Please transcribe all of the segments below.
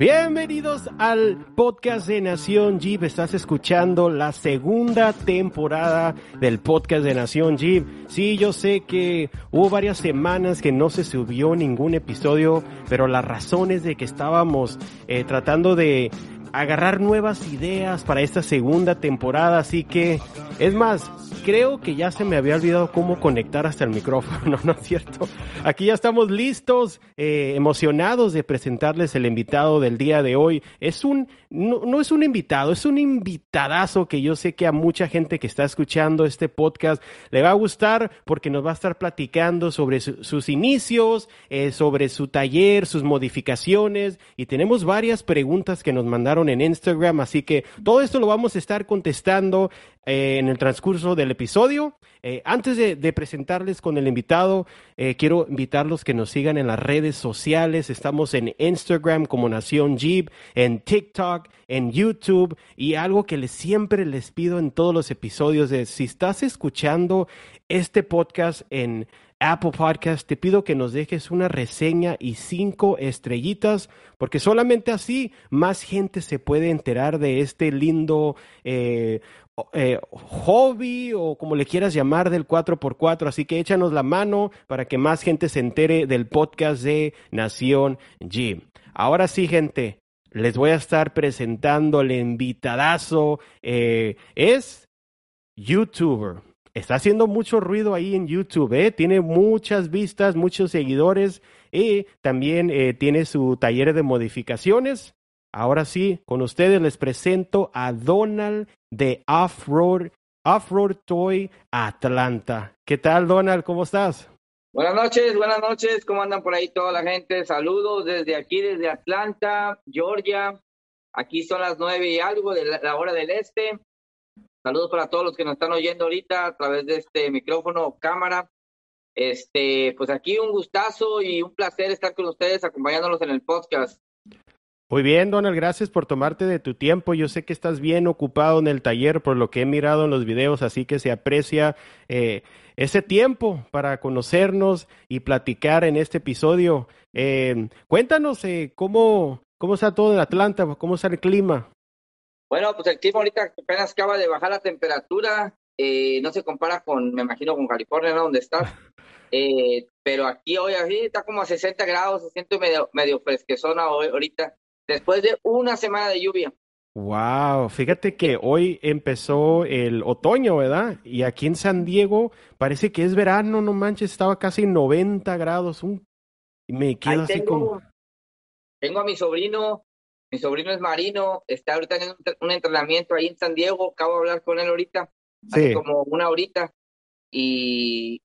Bienvenidos al podcast de Nación Jeep. Estás escuchando la segunda temporada del podcast de Nación Jeep. Sí, yo sé que hubo varias semanas que no se subió ningún episodio, pero la razón es de que estábamos eh, tratando de agarrar nuevas ideas para esta segunda temporada. Así que, es más, creo que ya se me había olvidado cómo conectar hasta el micrófono, ¿no es cierto? Aquí ya estamos listos, eh, emocionados de presentarles el invitado del día de hoy. Es un, no, no, es un invitado, es un invitadazo que yo sé que a mucha gente que está escuchando este podcast le va a gustar porque nos va a estar platicando sobre su, sus inicios, eh, sobre su taller, sus modificaciones y tenemos varias preguntas que nos mandaron en Instagram, así que todo esto lo vamos a estar contestando eh, en el transcurso del episodio. Eh, antes de, presentarles con el invitado, eh, quiero invitarlos que nos sigan en las redes sociales. Estamos en Instagram como Nación Jeep, en TikTok, en YouTube y algo que les, siempre les pido en todos los episodios es si estás escuchando este podcast en Apple Podcast, te pido que nos dejes una reseña y cinco estrellitas, porque solamente así más gente se puede enterar de este lindo eh, hobby o como le quieras llamar del 4x4. Así que échanos la mano para que más gente se entere del podcast de Nación G. Ahora sí, gente, les voy a estar presentando el invitadazo. Eh, es YouTuber está haciendo mucho ruido ahí en YouTube, ¿eh? tiene muchas vistas, muchos seguidores y también tiene su taller de modificaciones. Ahora sí, con ustedes les presento a Donald de Off-Road Off -Road Toy Atlanta. ¿Qué tal, Donald? ¿Cómo estás? Buenas noches, buenas noches. ¿Cómo andan por ahí toda la gente? Saludos desde aquí, desde Atlanta, Georgia. Aquí son las nueve y algo de la hora del este. Saludos para todos los que nos están oyendo ahorita a través de este micrófono o cámara. Este, pues aquí un gustazo y un placer estar con ustedes acompañándolos en el podcast. Muy bien, Donald, gracias por tomarte de tu tiempo. Yo sé que estás bien ocupado en el taller por lo que he mirado en los videos, así que se aprecia eh, ese tiempo para conocernos y platicar en este episodio. Eh, cuéntanos eh, cómo, cómo está todo en Atlanta, cómo está el clima. Bueno, pues el clima ahorita apenas acaba de bajar la temperatura, eh, no se compara con, me imagino, con California, ¿no? Donde estás. Eh, pero aquí hoy está como a 60 grados, se siente medio, medio fresquezona hoy, ahorita, después de una semana de lluvia. Wow, fíjate que hoy empezó el otoño, ¿verdad? Y aquí en San Diego parece que es verano, no manches, estaba casi 90 grados. Un... Y me quedo así como. Tengo a mi sobrino mi sobrino es marino, está ahorita en un entrenamiento ahí en San Diego, acabo de hablar con él ahorita, hace como una horita, y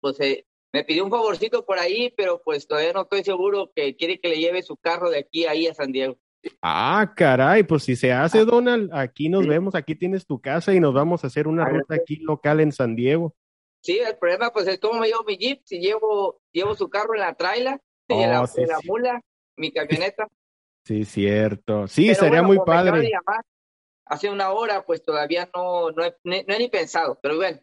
pues eh, me pidió un favorcito por ahí, pero pues todavía no estoy seguro que quiere que le lleve su carro de aquí ahí a San Diego. Ah, caray, pues si se hace, Donald, aquí nos vemos, aquí tienes tu casa y nos vamos a hacer una ruta aquí local en San Diego. Sí, el problema pues es cómo me llevo mi jeep, si llevo, llevo su carro en la traila, oh, en, la, sí, en la mula, mi camioneta. Sí, cierto. Sí, Pero sería bueno, muy padre. Llamar, hace una hora, pues todavía no, no, he, no he ni pensado. Pero bueno,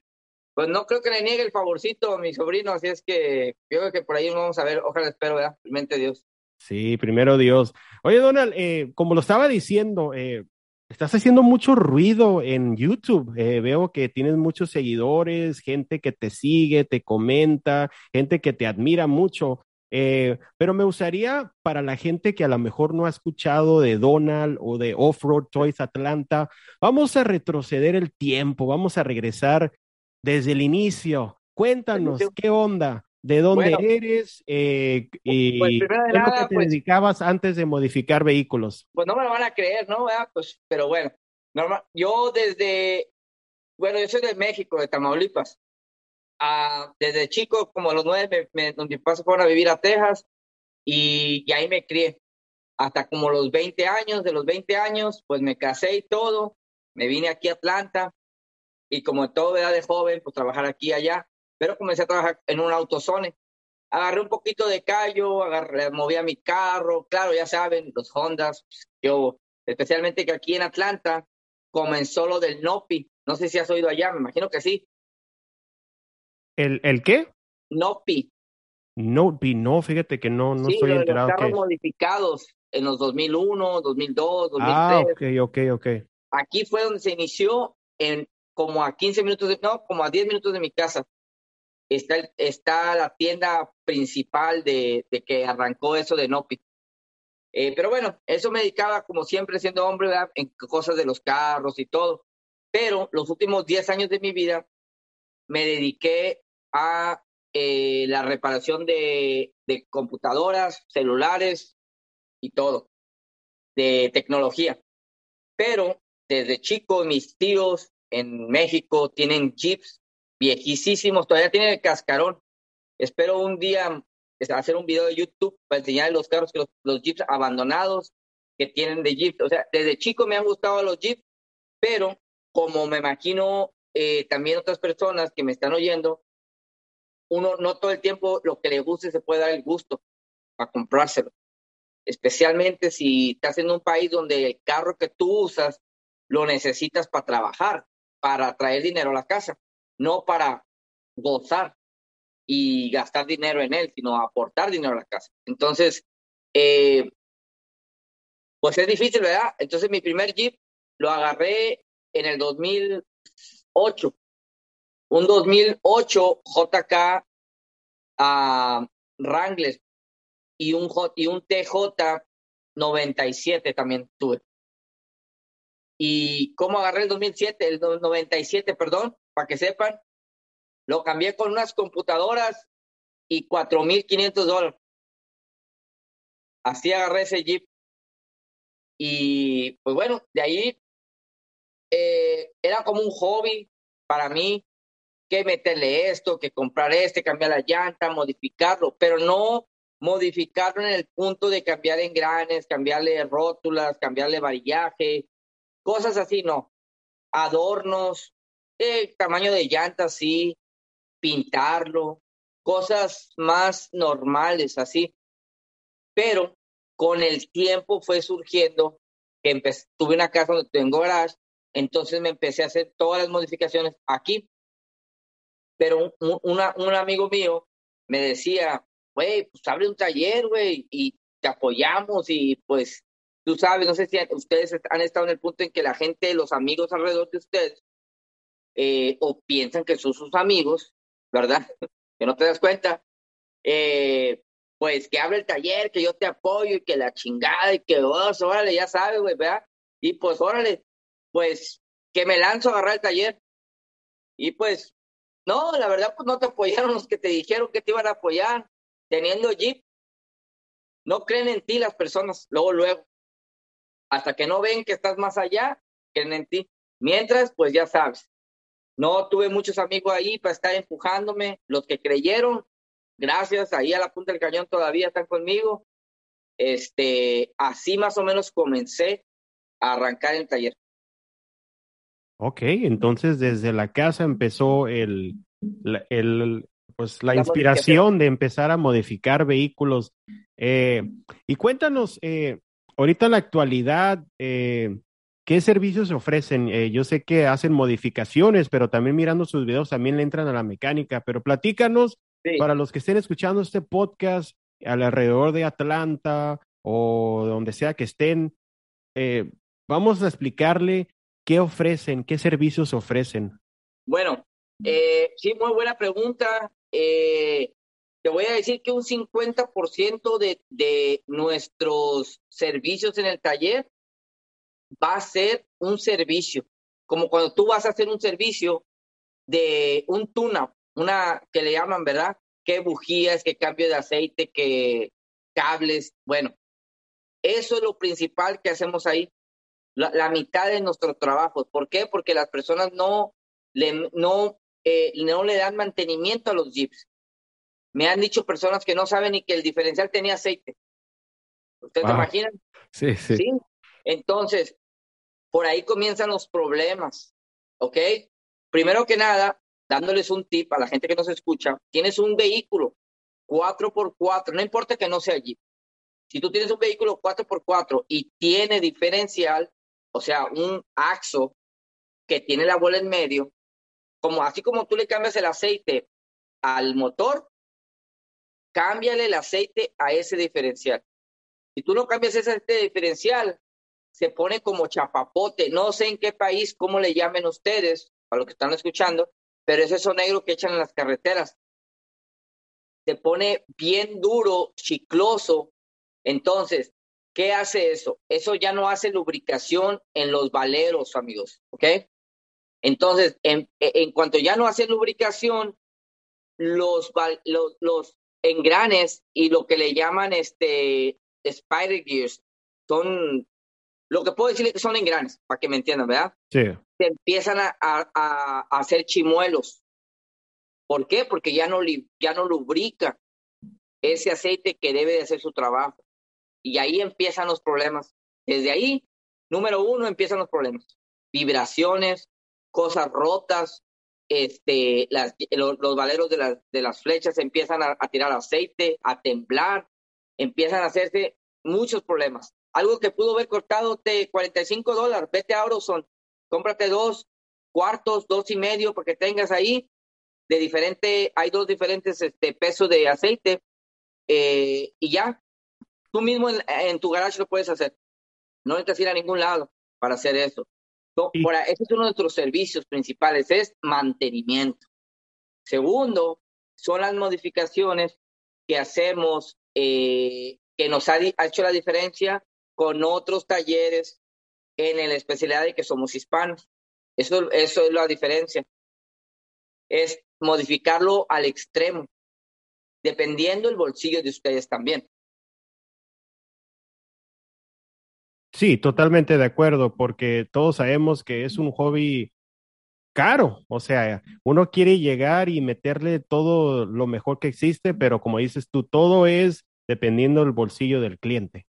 pues no creo que le niegue el favorcito a mi sobrino, así es que yo creo que por ahí vamos a ver, ojalá espero, ¿verdad? Mente Dios. Sí, primero Dios. Oye, Donald, eh, como lo estaba diciendo, eh, estás haciendo mucho ruido en YouTube. Eh, veo que tienes muchos seguidores, gente que te sigue, te comenta, gente que te admira mucho. Pero me gustaría para la gente que a lo mejor no ha escuchado de Donald o de Off-Road Toys Atlanta, vamos a retroceder el tiempo, vamos a regresar desde el inicio. Cuéntanos, ¿qué onda? ¿De dónde bueno, eres? Eh, y pues ¿qué de es nada, lo que te pues, dedicabas antes de modificar vehículos? Pues no me lo van a creer, ¿no? ¿Verdad? Pues, pero bueno, normal, yo desde, bueno, yo soy de México, de Tamaulipas. Uh, desde chico, como a los nueve, me, me, mis padres fueron a vivir a Texas y, y, ahí me crié. Hasta como los 20 años, de los 20 años, pues me casé y todo. Me vine aquí a Atlanta y como todo edad de joven, pues trabajar aquí y allá. Pero comencé a trabajar en un autozone. Agarré un poquito de callo, agarré, movía mi carro. Claro, ya saben, los Hondas. Pues, yo, especialmente que aquí en Atlanta comenzó lo del NOPI. No sé si has oído allá, me imagino que sí. ¿El, el qué? Nopi. Nopi, no, fíjate que no, no sí, estoy los, enterado. Los carros que... modificados. en los 2001, 2002, 2003. Ah, ok, ok, ok. Aquí fue donde se inició en como a 15 minutos, de, no, como a 10 minutos de mi casa. Está, está la tienda principal de, de que arrancó eso de Nopi. Eh, pero bueno, eso me dedicaba como siempre siendo hombre en cosas de los carros y todo. Pero los últimos 10 años de mi vida me dediqué a eh, la reparación de, de computadoras, celulares y todo, de tecnología. Pero desde chico mis tíos en México tienen jeeps viejísimos, todavía tienen el cascarón. Espero un día hacer un video de YouTube para enseñar los carros que los, jeeps abandonados que tienen de jeeps. O sea, desde chico me han gustado los jeeps, pero como me imagino eh, también otras personas que me están oyendo, uno no todo el tiempo lo que le guste se puede dar el gusto para comprárselo. Especialmente si estás en un país donde el carro que tú usas lo necesitas para trabajar, para traer dinero a la casa, no para gozar y gastar dinero en él, sino aportar dinero a la casa. Entonces, eh, pues es difícil, ¿verdad? Entonces mi primer Jeep lo agarré en el 2008. Un 2008 JK a Wrangler y un, y un TJ 97 también tuve. ¿Y cómo agarré el 2007? El 97, perdón, para que sepan. Lo cambié con unas computadoras y 4.500 dólares. Así agarré ese Jeep. Y pues bueno, de ahí eh, era como un hobby para mí que meterle esto, que comprar este, cambiar la llanta, modificarlo, pero no modificarlo en el punto de cambiar engranes, cambiarle rótulas, cambiarle varillaje, cosas así, no. Adornos, eh, tamaño de llanta, sí, pintarlo, cosas más normales, así. Pero con el tiempo fue surgiendo que tuve una casa donde tengo garage, entonces me empecé a hacer todas las modificaciones aquí. Pero un, un amigo mío me decía, güey, pues abre un taller, güey, y te apoyamos y pues tú sabes, no sé si ustedes han estado en el punto en que la gente, los amigos alrededor de ustedes, eh, o piensan que son sus amigos, ¿verdad? que no te das cuenta, eh, pues que abre el taller, que yo te apoyo y que la chingada y que, oh, órale, ya sabes, güey, ¿verdad? Y pues, órale, pues que me lanzo a agarrar el taller. Y pues, no, la verdad, pues no te apoyaron los que te dijeron que te iban a apoyar, teniendo Jeep. No creen en ti las personas, luego, luego. Hasta que no ven que estás más allá, creen en ti. Mientras, pues ya sabes, no tuve muchos amigos ahí para estar empujándome. Los que creyeron, gracias, ahí a la punta del cañón todavía están conmigo. Este, así más o menos comencé a arrancar el taller. Ok, entonces desde la casa empezó el, el pues la, inspiración de empezar a modificar vehículos. Eh, y cuéntanos, eh, ahorita en la actualidad, eh, ¿Qué servicios se ofrecen? Eh, yo sé que hacen modificaciones, pero también mirando sus videos también le entran a la mecánica. Pero platícanos para los que estén escuchando este podcast alrededor de Atlanta o donde sea que estén, eh, vamos a explicarle qué ofrecen, qué servicios ofrecen. Bueno, eh, sí, muy buena pregunta. Te voy a decir que un 50% de, de nuestros servicios en el taller va a ser un servicio, como cuando tú vas a hacer un servicio de un tuna, una que le llaman, ¿verdad? ¿Qué bujías, qué cambio de aceite, qué cables? Bueno, eso es lo principal que hacemos ahí. La, mitad de nuestro trabajo. ¿Por qué? Porque las personas no le, no, eh, no le dan mantenimiento a los jeeps. Me han dicho personas que no saben ni que el diferencial tenía aceite. ¿Ustedes se imaginan? Sí, sí. ¿Sí? Entonces, por ahí comienzan los problemas, ¿ok? Primero que nada, dándoles un tip a la gente que nos escucha, tienes un vehículo 4x4, no importa que no sea allí. Si tú tienes un vehículo 4x4 y tiene diferencial, o sea, un axo que tiene la bola en medio, como así como tú le cambias el aceite al motor, cámbiale el aceite a ese diferencial. Si tú no cambias ese aceite diferencial, se pone como chapapote. No sé en qué país, cómo le llamen ustedes, a los que están escuchando, pero es eso negro que echan en las carreteras. Se pone bien duro, chicloso. Entonces, ¿qué hace eso? Eso ya no hace lubricación en los valeros, amigos, ¿ok? Entonces, en, cuanto ya no hace lubricación, los, los, los engranes y lo que le llaman este spider gears son lo que puedo decirle que son engranes, para que me entiendan, ¿verdad? Sí. Se empiezan a, a, a hacer chimuelos. ¿Por qué? Porque ya no, ya no lubrica ese aceite que debe de hacer su trabajo. Y ahí empiezan los problemas. Desde ahí, número uno, empiezan los problemas. Vibraciones, cosas rotas, este, las, los, los, valeros de, las de las flechas empiezan a, a, tirar aceite, a temblar, empiezan a hacerse muchos problemas. Algo que pudo haber cortado de 45 dólares, vete a Orozone, cómprate dos cuartos, dos y medio, porque tengas ahí de diferente, hay dos diferentes este, pesos de aceite eh, y ya, tú mismo en, en, tu garage lo puedes hacer. No necesitas ir a ningún lado para hacer eso. Por, ese es uno de nuestros servicios principales, es mantenimiento. Segundo, son las modificaciones que hacemos, eh, que nos ha, ha, hecho la diferencia con otros talleres en la especialidad de que somos hispanos. Eso, eso es la diferencia. Es modificarlo al extremo, dependiendo el bolsillo de ustedes también. Sí, totalmente de acuerdo, porque todos sabemos que es un hobby caro, o sea, uno quiere llegar y meterle todo lo mejor que existe, pero como dices tú, todo es dependiendo del bolsillo del cliente.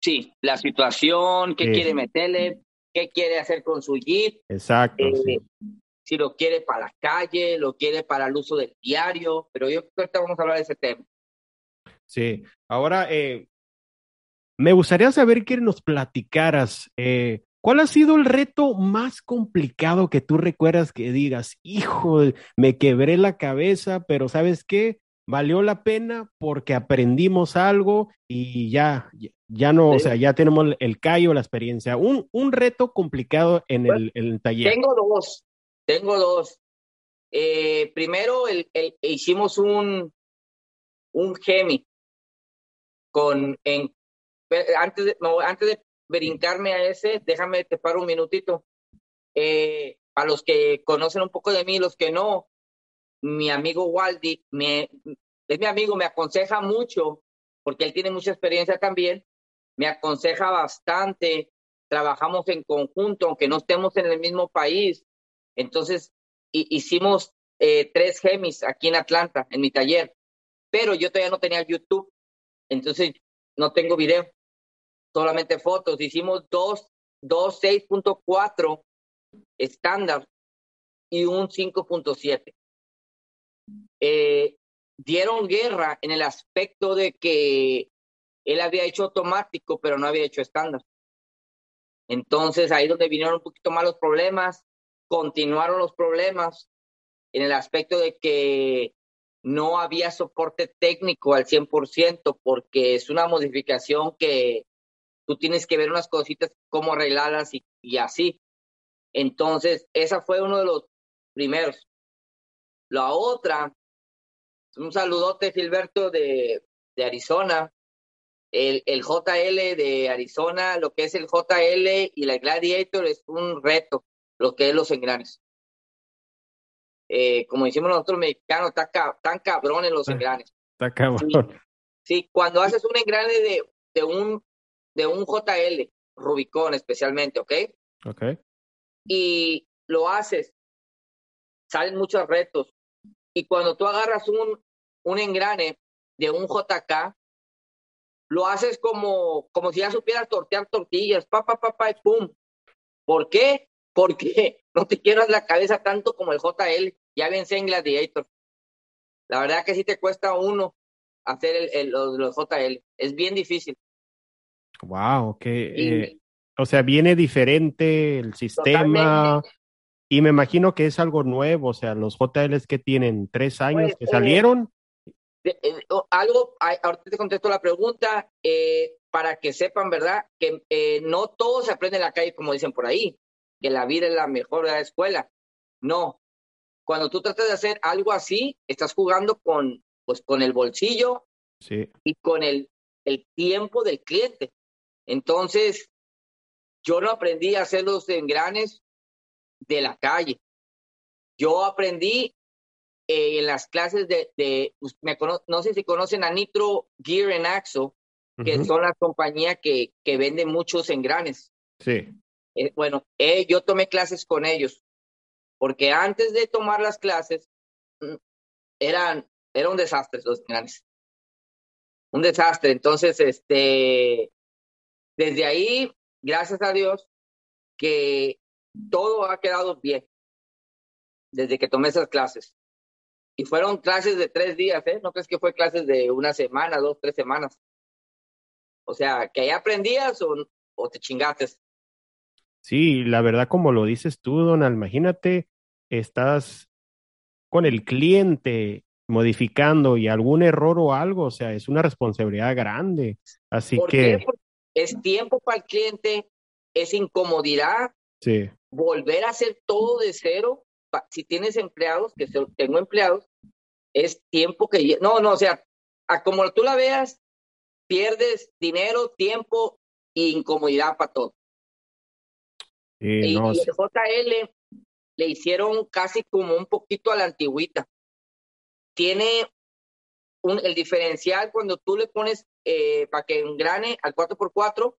Sí, la situación, qué sí. quiere meterle, qué quiere hacer con su Jeep. Exacto. Eh, sí. Si lo quiere para la calle, lo quiere para el uso del diario, pero yo creo que ahorita vamos a hablar de ese tema. Sí, ahora eh, me gustaría saber que nos platicaras, eh, ¿cuál ha sido el reto más complicado que tú recuerdas que digas, hijo, me quebré la cabeza, pero ¿sabes qué? Valió la pena porque aprendimos algo y ya, ya no, sí. o sea, ya tenemos el callo, la experiencia. Un, un reto complicado en el, el, taller. Tengo dos, tengo dos. Eh, primero, el, el, hicimos un, un Gemi con, en, antes de, no, antes de brincarme a ese, déjame te paro un minutito. Eh, a los que conocen un poco de mí, los que no, mi amigo Waldi me, es mi amigo, me aconseja mucho, porque él tiene mucha experiencia también, me aconseja bastante, trabajamos en conjunto, aunque no estemos en el mismo país. Entonces, hicimos eh, tres gemis aquí en Atlanta, en mi taller, pero yo todavía no tenía YouTube, entonces no tengo video solamente fotos. Hicimos dos, dos 6.4 estándar y un 5.7. Eh, dieron guerra en el aspecto de que él había hecho automático, pero no había hecho estándar. Entonces ahí donde vinieron un poquito más los problemas, continuaron los problemas en el aspecto de que no había soporte técnico al 100% porque es una modificación que tú tienes que ver unas cositas, cómo arreglarlas y, y así. Entonces, esa fue uno de los primeros. La otra, un saludote, Gilberto, de, de Arizona. El, el, JL de Arizona, lo que es el JL y la Gladiator es un reto, lo que es los engranes. Eh, como decimos nosotros mexicanos, tan cabrones los engranes. Está cabrón. Sí, sí, cuando haces un engrane de, de un de un JL, Rubicon especialmente, ¿ok? Ok. Y lo haces, salen muchos retos. Y cuando tú agarras un, un engrane de un JK, lo haces como, como si ya supieras tortear tortillas, pa, pa, pa, pa, y pum. ¿Por qué? Porque no te quieras la cabeza tanto como el JL. Ya vencé en Gladiator. La verdad que sí te cuesta uno hacer el, el, los, los JL. Es bien difícil. Wow, que eh, o sea, viene diferente el sistema Totalmente. y me imagino que es algo nuevo, o sea, los JLs que tienen tres años pues, que salieron. eh, algo, ahorita te contesto la pregunta, eh, para que sepan, ¿verdad? Que eh, no todo se aprende en la calle, como dicen por ahí, que la vida es la mejor de la escuela. No. Cuando tú tratas de hacer algo así, estás jugando con, pues, con el bolsillo sí. y con el, el tiempo del cliente. Entonces, yo no aprendí a hacer los engranes de la calle. Yo aprendí eh, en las clases de, de me no sé si conocen a Nitro Gear and Axle, que son la compañía que, que vende muchos engranes. Sí. Eh, bueno, eh, yo tomé clases con ellos, porque antes de tomar las clases, mm, eran, era un desastre los engranes. Un desastre. Entonces, este, desde ahí, gracias a Dios, que todo ha quedado bien desde que tomé esas clases. Y fueron clases de tres días, ¿eh? No crees que fue clases de una semana, dos, tres semanas. O sea, que ahí aprendías o, o te chingates. Sí, la verdad, como lo dices tú, Donald, imagínate, estás con el cliente modificando y algún error o algo, o sea, es una responsabilidad grande. Así que. Es tiempo para el cliente, es incomodidad. Sí. Volver a hacer todo de cero si tienes empleados, que tengo empleados, es tiempo que... No, no, o sea, a como tú la veas, pierdes dinero, tiempo e incomodidad para todo. y, el JL le hicieron casi como un poquito a la antigüita. Tiene un, el diferencial cuando tú le pones eh, para que engrane al 4x4,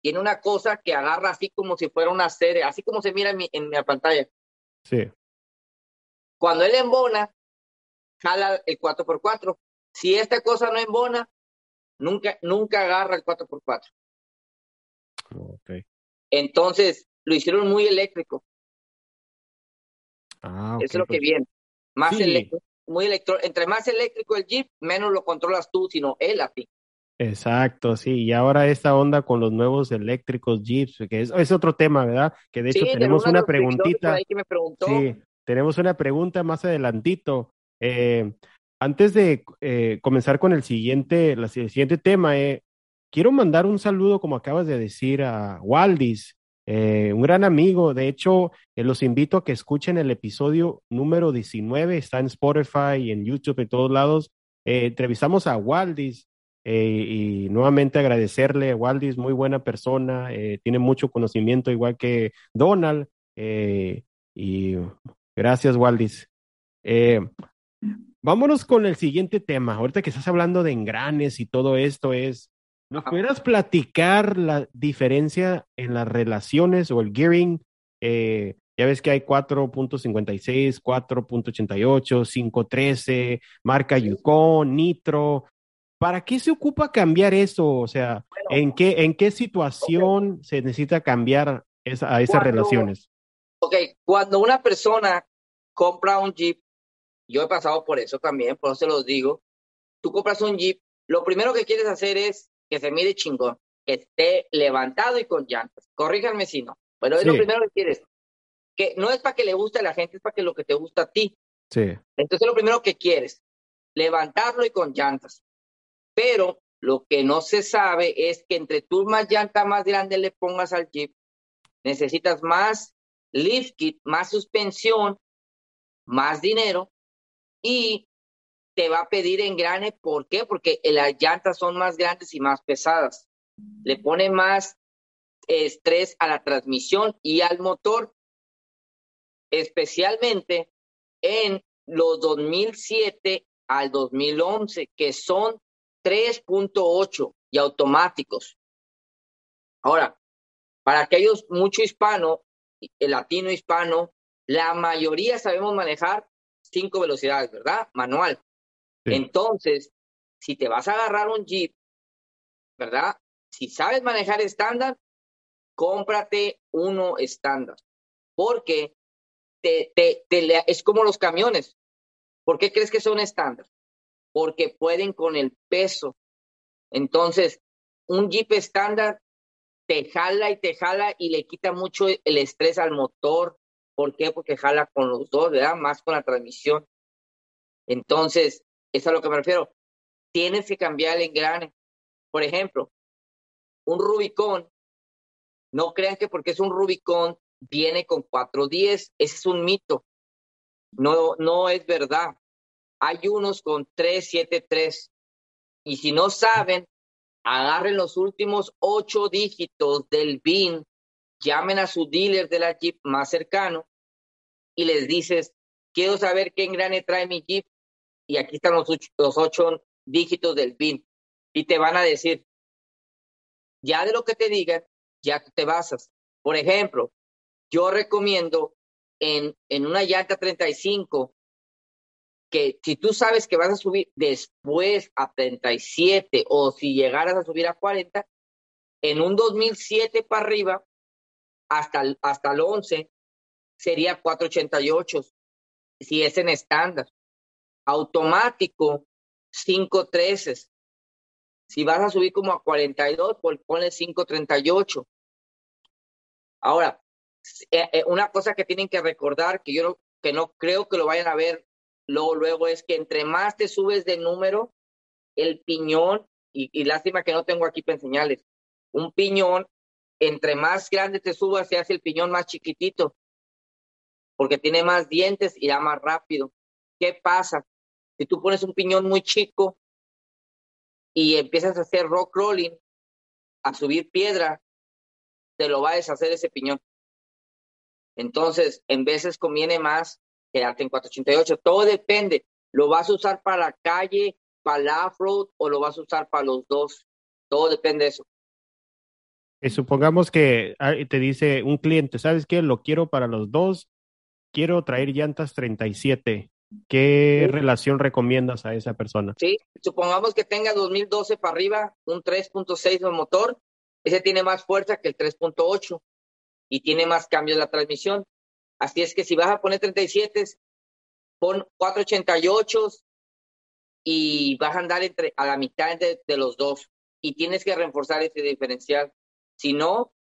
tiene una cosa que agarra así como si fuera una serie, así como se mira en mi, en mi pantalla. Sí. Cuando él embona, jala el 4x4. Si esta cosa no embona, nunca, nunca agarra el 4x4. Okay. Entonces, lo hicieron muy eléctrico. Ah, Eso es lo que pues viene. Más eléctrico, muy electro, entre más eléctrico el Jeep, menos lo controlas tú, sino él a ti. Exacto, sí, y ahora esta onda con los nuevos eléctricos Jeeps, que es, es otro tema, ¿verdad? Que de hecho tenemos una preguntita. Sí, tenemos una pregunta más adelantito. Eh, antes de eh, comenzar con el siguiente, el siguiente tema, eh, quiero mandar un saludo, como acabas de decir, a Waldis, un gran amigo. De hecho, los invito a que escuchen el episodio número 19, está en Spotify y en YouTube, en todos lados. entrevistamos a Waldis. Eh, y nuevamente agradecerle, Waldis, muy buena persona, eh, tiene mucho conocimiento igual que Donald. Eh, y gracias, Waldis. vámonos con el siguiente tema. Ahorita que estás hablando de engranes y todo esto es, ¿nos pudieras platicar la diferencia en las relaciones o el gearing? ya ves que hay 4.56, 4.88, 5.13, marca Yukon, Nitro. ¿Para qué se ocupa cambiar eso? O sea, ¿en, qué, ¿en qué situación se necesita cambiar esa, a esas relaciones? Ok, cuando una persona compra un Jeep, yo he pasado por eso también, por eso se los digo, tú compras un Jeep, lo primero que quieres hacer es que se mire chingón, que esté levantado y con llantas. Corríjanme si no, pero es lo primero que quieres. Que no es para que le guste a la gente, es para que lo que te gusta a ti. Sí. Entonces lo primero que quieres, levantarlo y con llantas. Pero lo que no se sabe es que entre tú más llanta más grande le pongas al Jeep, necesitas más lift kit, más suspensión, más dinero y te va a pedir engrane. ¿Por qué? Porque las llantas son más grandes y más pesadas. Le pone más estrés a la transmisión y al motor, especialmente en los 2007 al 2011, que son 3.8 y automáticos. Ahora, para aquellos mucho hispano, el latino hispano, la mayoría sabemos manejar cinco velocidades, ¿verdad? Manual. Entonces, si te vas a agarrar un Jeep, ¿verdad? Si sabes manejar estándar, cómprate uno estándar. Porque te, te, es como los camiones. ¿Por qué crees que son estándar? porque pueden con el peso. Entonces, un Jeep estándar te jala y te jala y le quita mucho el estrés al motor. ¿Por qué? Porque jala con los dos, ¿verdad? Más con la transmisión. Entonces, Es a lo que me refiero. Tienes que cambiar el engrane. Por ejemplo, un Rubicon, no crean que porque es un Rubicon viene con 410. Ese es un mito. No, no es verdad. Hay unos con 373. Y si no saben, agarren los últimos ocho dígitos del BIN, llamen a su dealer de la Jeep más cercano y les dices, quiero saber qué engrane trae mi Jeep y aquí están los ocho, dígitos del BIN y te van a decir, ya de lo que te digan, ya te basas. Por ejemplo, yo recomiendo en, en una llanta 35 que si tú sabes que vas a subir después a 37 o si llegaras a subir a 40, en un 2007 para arriba, hasta el, hasta el 11, sería 488, si es en estándar. Automático, 513. Si vas a subir como a 42, pues ponle 538. Ahora, eh, eh, una cosa que tienen que recordar, que yo no, que no creo que lo vayan a ver Luego, luego es que entre más te subes de número, el piñón, y, lástima que no tengo aquí para enseñarles, un piñón, entre más grande te subas, se hace el piñón más chiquitito, porque tiene más dientes y va más rápido. ¿Qué pasa? Si tú pones un piñón muy chico y empiezas a hacer rock rolling, a subir piedra, te lo va a deshacer ese piñón. Entonces, en veces conviene más quedarte en 488. Todo depende. ¿Lo vas a usar para la calle, para la off-road o lo vas a usar para los dos? Todo depende de eso. Eh, supongamos que ah, te dice un cliente, ¿sabes qué? Lo quiero para los dos. Quiero traer llantas 37. ¿Qué relación recomiendas a esa persona? Sí, supongamos que tenga 2012 para arriba, un 3.6 de motor. Ese tiene más fuerza que el 3.8 y tiene más cambios de la transmisión. Así es que si vas a poner 37, pon 488 y vas a andar entre, a la mitad de, los dos y tienes que reforzar ese diferencial. Si no,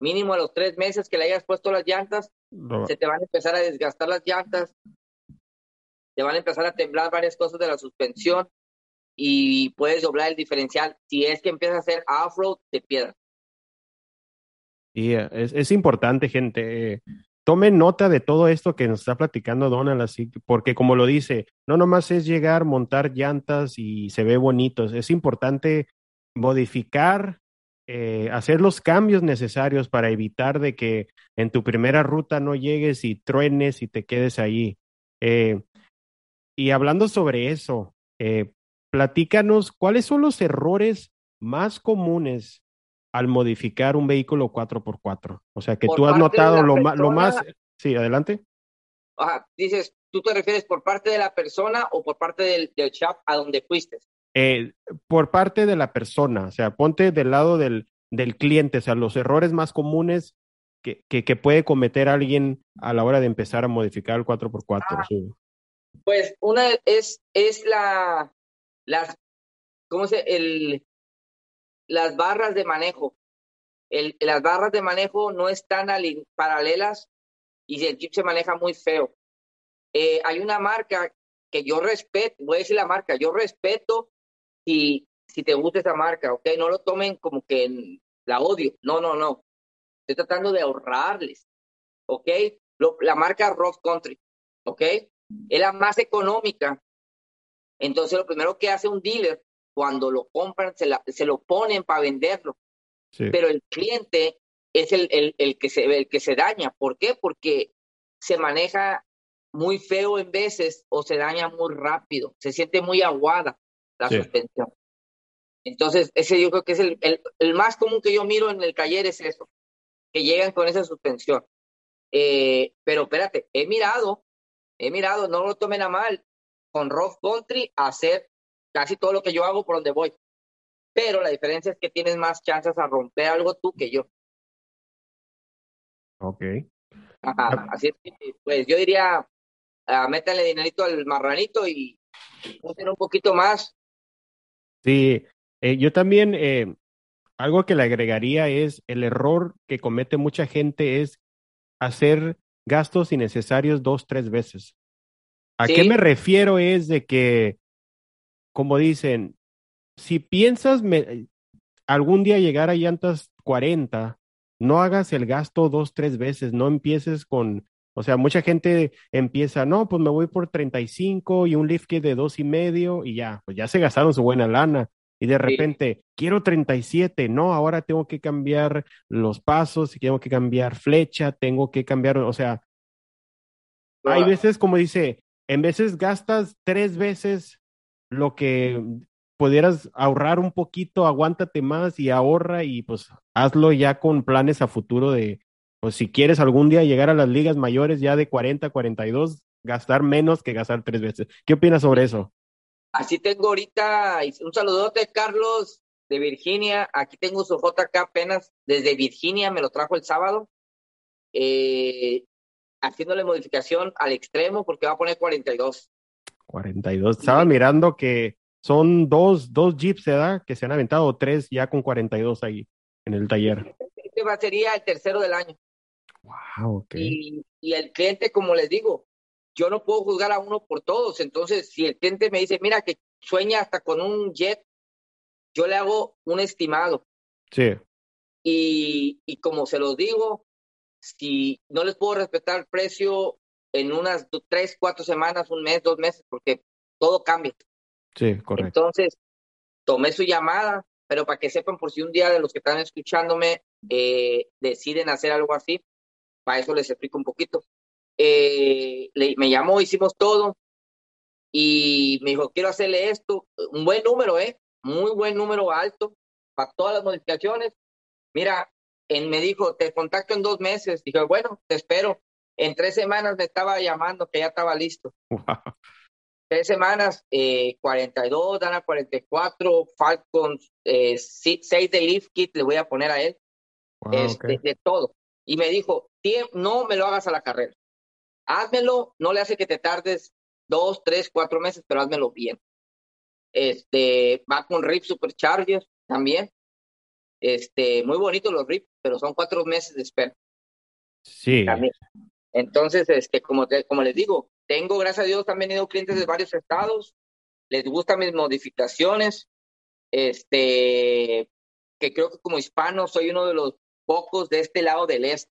mínimo a los tres meses que le hayas puesto las llantas, se te van a empezar a desgastar las llantas, te van a empezar a temblar varias cosas de la suspensión y puedes doblar el diferencial si es que empiezas a hacer off-road de piedra. Y es, es importante, gente. Tome nota de todo esto que nos está platicando Donald, así, porque como lo dice, no nomás es llegar, montar llantas y se ve bonito, es importante modificar, eh, hacer los cambios necesarios para evitar de que en tu primera ruta no llegues y truenes y te quedes ahí. Eh, y hablando sobre eso, eh, platícanos cuáles son los errores más comunes al modificar un vehículo 4x4? O sea, que tú has notado lo, lo más... Sí, adelante. Ajá, dices, ¿tú te refieres por parte de la persona o por parte del, del shop a donde fuiste? Eh, por parte de la persona, o sea, ponte del lado del, del cliente, o sea, los errores más comunes que, que, que, puede cometer alguien a la hora de empezar a modificar el 4x4. Ah, Pues una es, es la, las, ¿cómo se, el, las barras de manejo. El, las barras de manejo no están paralelas y el chip se maneja muy feo. Eh, hay una marca que yo respeto, voy a decir la marca, yo respeto si, si te gusta esa marca, ¿ok? No lo tomen como que la odio, no, no, no. Estoy tratando de ahorrarles, ¿ok? la marca Rock Country, ¿ok? Es la más económica. Entonces, lo primero que hace un dealer cuando lo compran se, la, se lo ponen para venderlo. Pero el cliente es el, el, el, que se, el que se daña. ¿Por qué? Porque se maneja muy feo en veces o se daña muy rápido. Se siente muy aguada la suspensión. Entonces, ese yo creo que es el, el, el, más común que yo miro en el taller es eso, que llegan con esa suspensión. Eh, pero espérate, he mirado, he mirado, no lo tomen a mal, con Rough Country hacer casi todo lo que yo hago por donde voy. Pero la diferencia es que tienes más chances a romper algo tú que yo. Ok. Ajá, así es que, pues yo diría, uh, métanle dinerito al marranito y usen un poquito más. Sí, eh, yo también, eh, algo que le agregaría es el error que comete mucha gente es hacer gastos innecesarios dos, tres veces. ¿A qué me refiero? Es de que como dicen, si piensas me, algún día llegar a llantas 40, no hagas el gasto dos, tres veces, no empieces con, o sea, mucha gente empieza, no, pues me voy por 35 y un lift kit de dos y medio y ya, pues ya se gastaron su buena lana. Y de repente, quiero 37, no, ahora tengo que cambiar los pasos, tengo que cambiar flecha, tengo que cambiar, o sea, hay veces, como dice, en veces gastas tres veces lo que pudieras ahorrar un poquito, aguántate más y ahorra y pues hazlo ya con planes a futuro de, pues si quieres algún día llegar a las ligas mayores ya de 40, 42, gastar menos que gastar tres veces. ¿Qué opinas sobre eso? Así tengo ahorita un saludote, Carlos, de Virginia. Aquí tengo su JK apenas desde Virginia, me lo trajo el sábado. Eh, haciéndole modificación al extremo porque va a poner 42. 42. Estaba mirando que son dos, dos Jeeps, ¿verdad? Que se han aventado, tres ya con 42 ahí en el taller. Este va, sería el tercero del año. Wow, ok. Y, y el cliente, como les digo, yo no puedo juzgar a uno por todos. Entonces, si el cliente me dice, mira, que sueña hasta con un jet, yo le hago un estimado. Sí. Y, y como se los digo, si no les puedo respetar el precio en unas tres, cuatro semanas, un mes, dos meses, porque todo cambia. Sí, correcto. Entonces, tomé su llamada, pero para que sepan, por si un día de los que están escuchándome eh, deciden hacer algo así, para eso les explico un poquito. Eh, le, me llamó, hicimos todo y me dijo, quiero hacerle esto, un buen número, ¿eh? Muy buen número alto para todas las modificaciones. Mira, me dijo, te contacto en dos meses. Dije, bueno, te espero. En tres semanas me estaba llamando que ya estaba listo. Tres semanas, eh, 42, Dana 44, Falcon, eh, 6 de Leaf Kit le voy a poner a él. este, De todo. Y me dijo, no me lo hagas a la carrera. Házmelo, no le hace que te tardes dos, tres, cuatro meses, pero házmelo bien. Este, va con Rip Superchargers también. Este, muy bonito los RIP, pero son cuatro meses de espera. Sí. También. Entonces, este, como, te, como les digo, tengo, gracias a Dios, también he ido clientes de varios estados, les gustan mis modificaciones, este, que creo que como hispano soy uno de los pocos de este lado del este,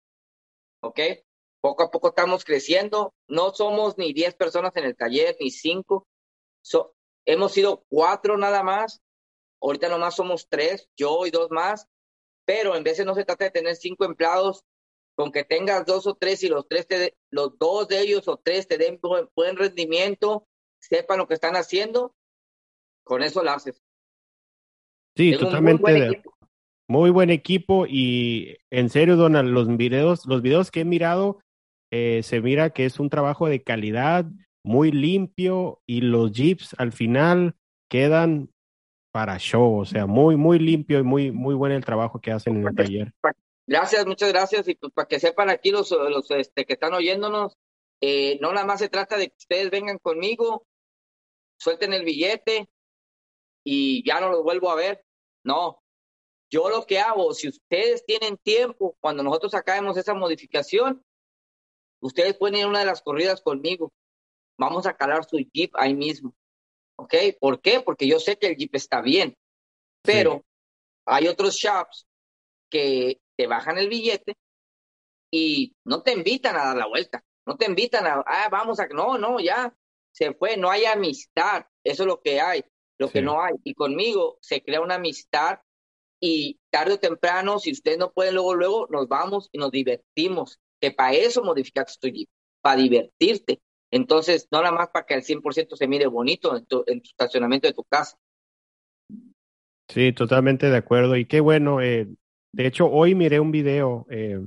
¿ok? Poco a poco estamos creciendo, no somos ni 10 personas en el taller, ni cinco, so, hemos sido cuatro nada más, ahorita nomás somos tres, yo y dos más, pero en veces no se trata de tener cinco empleados, con que tengas dos o tres y los tres te los dos de ellos o tres te den buen, rendimiento, sepan lo que están haciendo, con eso lo haces. Sí, totalmente. Muy buen, muy buen, equipo y en serio, Donald, los videos, los videos que he mirado, eh, se mira que es un trabajo de calidad, muy limpio y los jeeps al final quedan para show, o sea, muy, muy limpio y muy, muy bueno el trabajo que hacen en el taller. Gracias, muchas gracias. Y pues para que sepan aquí los, los este, que están oyéndonos, eh, no nada más se trata de que ustedes vengan conmigo, suelten el billete y ya no los vuelvo a ver. No, yo lo que hago, si ustedes tienen tiempo, cuando nosotros acabemos esa modificación, ustedes pueden ir a una de las corridas conmigo. Vamos a calar su Jeep ahí mismo. ¿Ok? ¿Por qué? Porque yo sé que el Jeep está bien, pero hay otros shops que te bajan el billete y no te invitan a dar la vuelta, no te invitan a, ah, vamos a, no, no, ya, se fue, no hay amistad, eso es lo que hay, lo que no hay. Y conmigo se crea una amistad y tarde o temprano, si ustedes no pueden, luego, luego nos vamos y nos divertimos, que para eso modificaste tu Jeep, para divertirte. Entonces, no nada más para que al 100% se mire bonito en tu, en tu, estacionamiento de tu casa. Sí, totalmente de acuerdo. Y qué bueno. Eh, de hecho, hoy miré un video eh,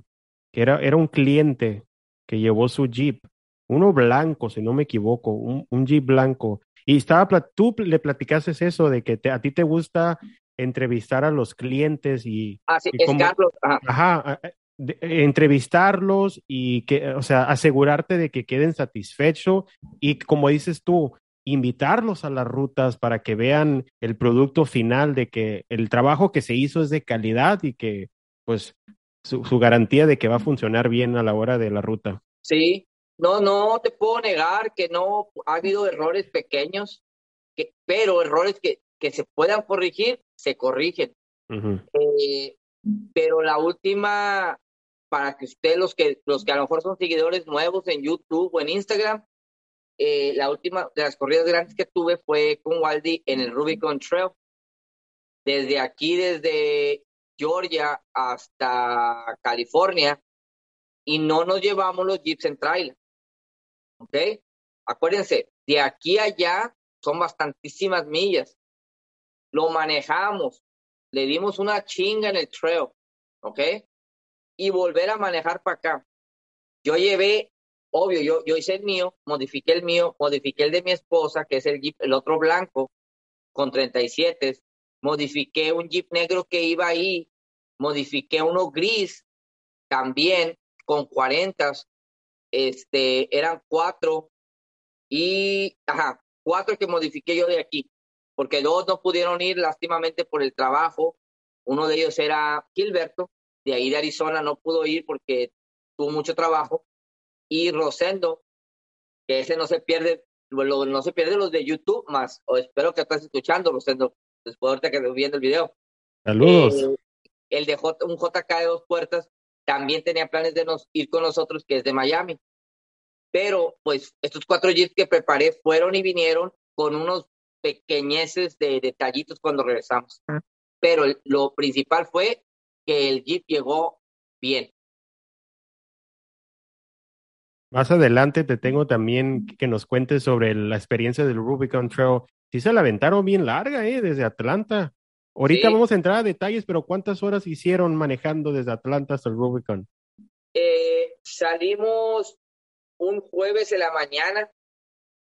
que era, era un cliente que llevó su Jeep, uno blanco, si no me equivoco, un, un Jeep blanco. Y estaba, tú le platicaste eso de que te, a ti te gusta entrevistar a los clientes y... Ah, sí, es Carlos. Ajá. ajá de, entrevistarlos y que, o sea, asegurarte de que queden satisfechos y como dices tú, invitarlos a las rutas para que vean el producto final de que el trabajo que se hizo es de calidad y que pues su, su garantía de que va a funcionar bien a la hora de la ruta. Sí, no, no te puedo negar que no ha habido errores pequeños, que, pero errores que, que se puedan corregir, se corrigen. Eh, pero la última, para que ustedes, los que, los que a lo mejor son seguidores nuevos en YouTube o en Instagram, eh, la última de las corridas grandes que tuve fue con Waldi en el Rubicon Trail. Desde aquí, desde Georgia hasta California, y no nos llevamos los jeeps en trailer. ¿Ok? Acuérdense, de aquí a allá son bastantísimas millas. Lo manejamos, le dimos una chinga en el trail, ¿ok? Y volver a manejar para acá. Yo llevé, obvio, yo, yo hice el mío, modifiqué el mío, modifiqué el de mi esposa, que es el Jeep, el otro blanco, con 37, modifiqué un Jeep negro que iba ahí, modifiqué uno gris también con 40, este, eran cuatro y, ajá, cuatro que modifiqué yo de aquí, porque dos no pudieron ir lástimamente por el trabajo. Uno de ellos era Gilberto, de ahí de Arizona, no pudo ir porque tuvo mucho trabajo. Y Rosendo, que ese no se pierde, no se pierde los de YouTube más, o espero que estás escuchando, Rosendo, después de que viendo el video. Saludos. Eh, el de J, un JK de dos puertas también tenía planes de nos, ir con nosotros, que es de Miami. Pero pues estos cuatro jeeps que preparé fueron y vinieron con unos pequeñeces de detallitos cuando regresamos. Ah. Pero lo principal fue que el jeep llegó bien. Más adelante te tengo también que nos cuentes sobre la experiencia del Rubicon Trail. Sí se la aventaron bien larga, ¿eh? Desde Atlanta. Ahorita vamos a entrar a detalles, pero ¿cuántas horas hicieron manejando desde Atlanta hasta el Rubicon? Eh, salimos un jueves en la mañana.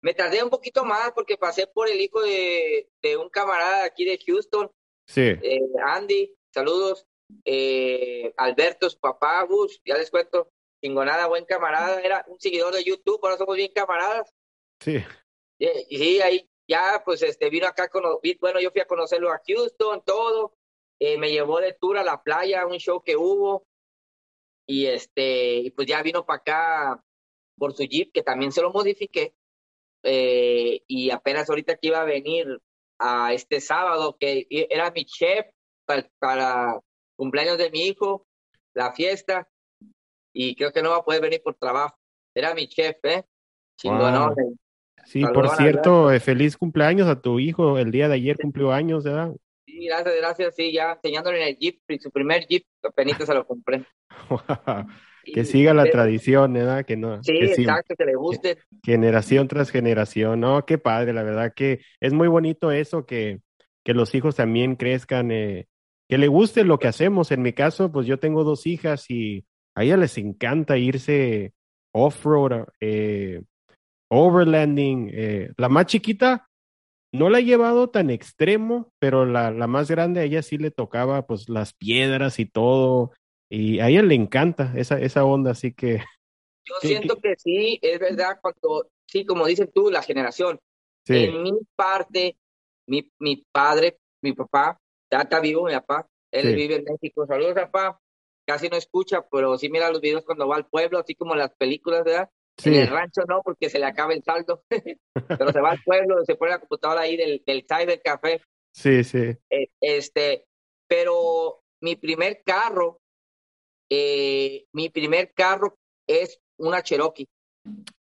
Me tardé un poquito más porque pasé por el hijo de, un camarada aquí de Houston. Sí. Eh, Andy, saludos. Eh, Alberto, su papá, Bush, ya les cuento. Chingonada, buen camarada. Era un seguidor de YouTube, ahora somos bien camaradas. Sí. Y, sí, ahí ya pues este vino acá con bueno yo fui a conocerlo a Houston todo eh, me llevó de tour a la playa un show que hubo y este y pues ya vino para acá por su jeep que también se lo modifiqué eh, y apenas ahorita que iba a venir a este sábado que era mi chef para, para cumpleaños de mi hijo la fiesta y creo que no va a poder venir por trabajo era mi chef eh chingón Sí, por cierto, eh, feliz cumpleaños a tu hijo. El día de ayer cumplió años, ¿verdad? Sí, gracias, gracias. Sí, ya enseñándole en el Jeep, su primer Jeep, apenas se lo compré. que siga la tradición, ¿verdad? Que no, sí, exacto, que le guste. Generación tras generación, ¿no? Qué padre, la verdad que es muy bonito eso, que, que los hijos también crezcan, eh, que le guste lo que hacemos. En mi caso, pues yo tengo dos hijas y a ellas les encanta irse off-road, eh, overlanding. Eh, la más chiquita no la he llevado tan extremo, pero la, la más grande a ella sí le tocaba pues las piedras y todo. Y a ella le encanta esa, esa onda, así que... Yo siento que sí, es verdad, cuando, sí, como dices tú, la generación. En mi parte, mi, mi padre, mi papá, está vivo, mi papá, él vive en México. Saludos, papá. Casi no escucha, pero sí mira los videos cuando va al pueblo, así como las películas, ¿verdad? En el rancho no, porque se le acaba el saldo. Pero se va al pueblo, se pone la computadora ahí del, del Cyber Café. Sí, sí. Eh, este, pero mi primer carro, eh, mi primer carro es una Cherokee.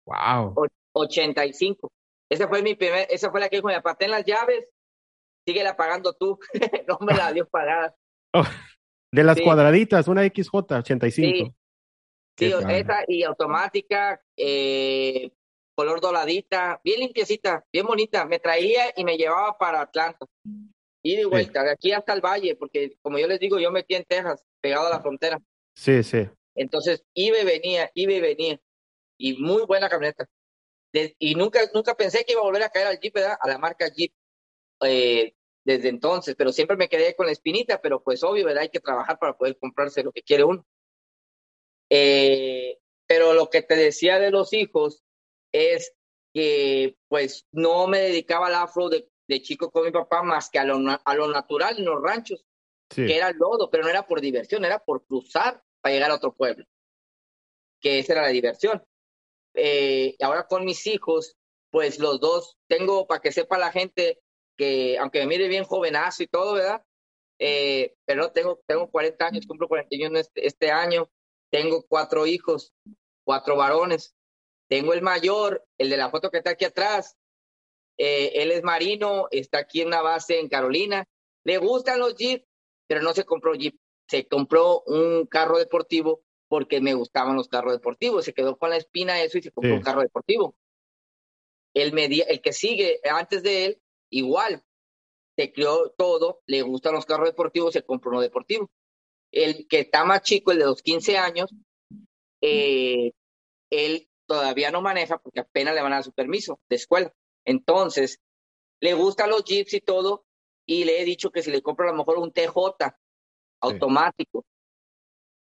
Wow. 85. Esa fue mi primer, esa fue la que dijo, me aparté las llaves, síguela pagando tú. no me la dio pagada. Oh, de las cuadraditas, una XJ 85. Sí, esa y automática, eh, color doradita, bien limpiecita, bien bonita. Me traía y me llevaba para Atlanta. Y de vuelta, de aquí hasta el valle, porque como yo les digo, yo metí en Texas, pegado a la frontera. Sí, sí. Entonces, iba y venía, iba y venía. Y muy buena camioneta. y nunca, nunca pensé que iba a volver a caer al Jeep, ¿verdad? A la marca Jeep. Eh, desde entonces, pero siempre me quedé con la espinita, pero pues obvio, ¿verdad? Hay que trabajar para poder comprarse lo que quiere uno. Eh, pero lo que te decía de los hijos es que pues no me dedicaba al afro de, de chico con mi papá más que a lo, a lo natural en los ranchos, que era el lodo, pero no era por diversión, era por cruzar para llegar a otro pueblo, que esa era la diversión. Eh, ahora con mis hijos, pues los dos, tengo para que sepa la gente que, aunque me mire bien jovenazo y todo, ¿verdad? Eh, pero tengo, tengo 40 años, cumplo 41 este, este año, tengo cuatro hijos, cuatro varones. Tengo el mayor, el de la foto que está aquí atrás. Eh, él es marino, está aquí en una base en Carolina. Le gustan los Jeep, pero no se compró Jeep. Se compró un carro deportivo porque me gustaban los carros deportivos. Se quedó con la espina eso y se compró un carro deportivo. El, el que sigue antes de él, igual, se crió todo, le gustan los carros deportivos, se compró uno deportivo. El que está más chico, el de los 15 años, eh, él todavía no maneja porque apenas le van a dar su permiso de escuela. Entonces, le gustan los jeeps y todo, y le he dicho que si le compro a lo mejor un TJ automático.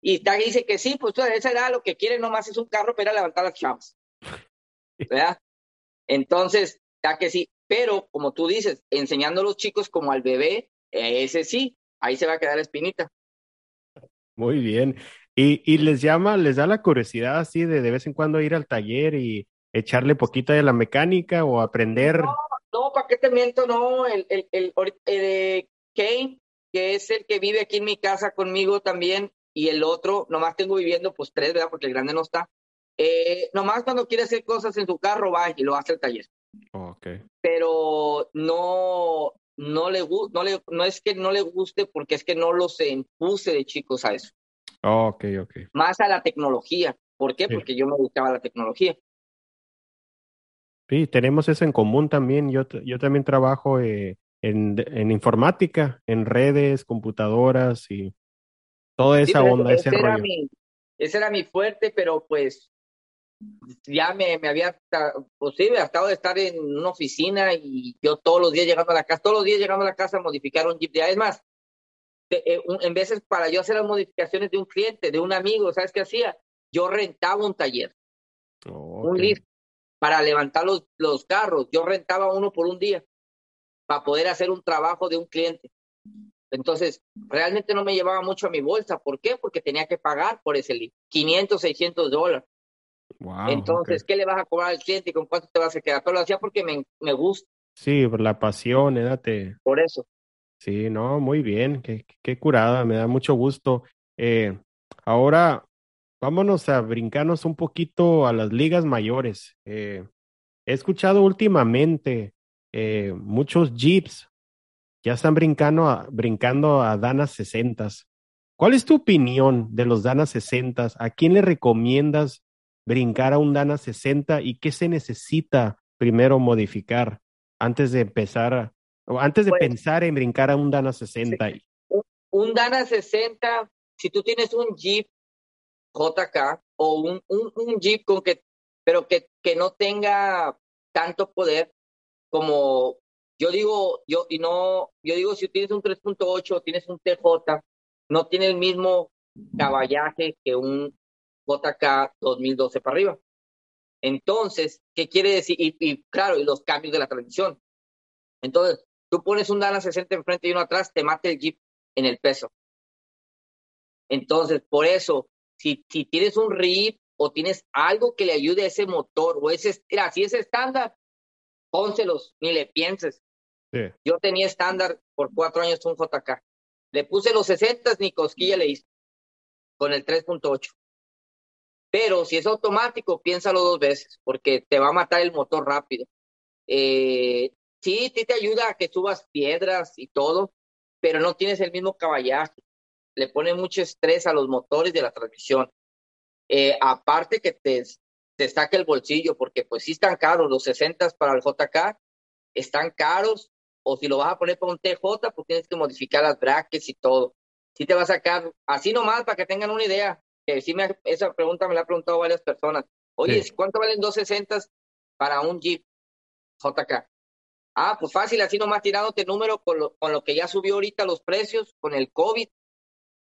Y está, dice que sí, pues esa edad lo que quiere nomás es un carro para levantar las chavas. ¿Verdad? Entonces, está que sí. Pero, como tú dices, enseñando a los chicos como al bebé, ese sí, ahí se va a quedar la espinita. Muy bien. Y, y les llama, les da la curiosidad así de de vez en cuando ir al taller y echarle poquito de la mecánica o aprender. No, no, ¿para qué te miento? No, el, el, el, el Kane, que es el que vive aquí en mi casa conmigo también, y el otro, nomás tengo viviendo pues tres, ¿verdad? Porque el grande no está. Eh, nomás cuando quiere hacer cosas en su carro va y lo hace el taller. Okay. Pero no, no le no le no es que no le guste porque es que no los impuse de chicos a eso. ok, ok. Más a la tecnología. ¿Por qué? Porque yo me gustaba la tecnología. Sí, tenemos eso en común también. Yo, yo también trabajo eh, en, en, informática, en redes, computadoras y toda esa onda, ese, ese Era mi, ese era mi fuerte, pero pues ya me, me había, pues sí, de estar en una oficina y yo todos los días llegando a la casa, todos los días llegando a la casa a modificar un Jeep de Es más, eh, en veces para yo hacer las modificaciones de un cliente, de un amigo, ¿sabes qué hacía? Yo rentaba un taller, un lift para levantar los, los carros. Yo rentaba uno por un día para poder hacer un trabajo de un cliente. Entonces, realmente no me llevaba mucho a mi bolsa. ¿Por qué? Porque tenía que pagar por ese lift, 500, 600 dólares. Entonces, ¿qué le vas a cobrar al cliente y con cuánto te vas a quedar? Pero lo hacía porque me, me gusta. Sí, por la pasión, date. Por eso. Sí, no, muy bien, qué, qué curada, me da mucho gusto. Eh, ahora, vámonos a brincarnos un poquito a las ligas mayores. Eh, he escuchado últimamente eh, muchos Jeeps ya están brincando a, brincando a Dana 60. ¿Cuál es tu opinión de los Dana 60? ¿A quién le recomiendas brincar a un Dana 60 y qué se necesita primero modificar antes de empezar, o antes de pues, pensar en brincar a un Dana 60? Un, Dana 60, si tú tienes un Jeep JK o un, un, un Jeep con que, pero que, que no tenga tanto poder como yo digo, yo, y no, yo digo, si tienes un 3.8, tienes un TJ, no tiene el mismo caballaje que un JK 2012 para arriba. Entonces, ¿qué quiere decir? Y, claro, y los cambios de la transmisión. Entonces, tú pones un Dana 60 enfrente y uno atrás, te mata el Jeep en el peso. Entonces, por eso, si, si tienes un RIP o tienes algo que le ayude a ese motor o ese, mira, si es estándar, pónselos, ni le pienses. Yo tenía estándar por cuatro años un JK. Le puse los 60, ni cosquilla le hice con el 3.8. Pero si es automático, piénsalo dos veces, porque te va a matar el motor rápido. Eh, sí, sí te ayuda a que subas piedras y todo, pero no tienes el mismo caballaje. Le pone mucho estrés a los motores de la transmisión. Eh, aparte que te, te saca el bolsillo, porque pues sí están caros, los 60 para el JK están caros, o si lo vas a poner para un TJ, pues tienes que modificar las brackets y todo. Sí te va a sacar, así nomás para que tengan una idea, que sí me, esa pregunta me la han preguntado varias personas. Oye, ¿cuánto valen 260 para un Jeep JK? Ah, pues fácil, así nomás tirándote número con lo, con lo que ya subió ahorita los precios, con el COVID.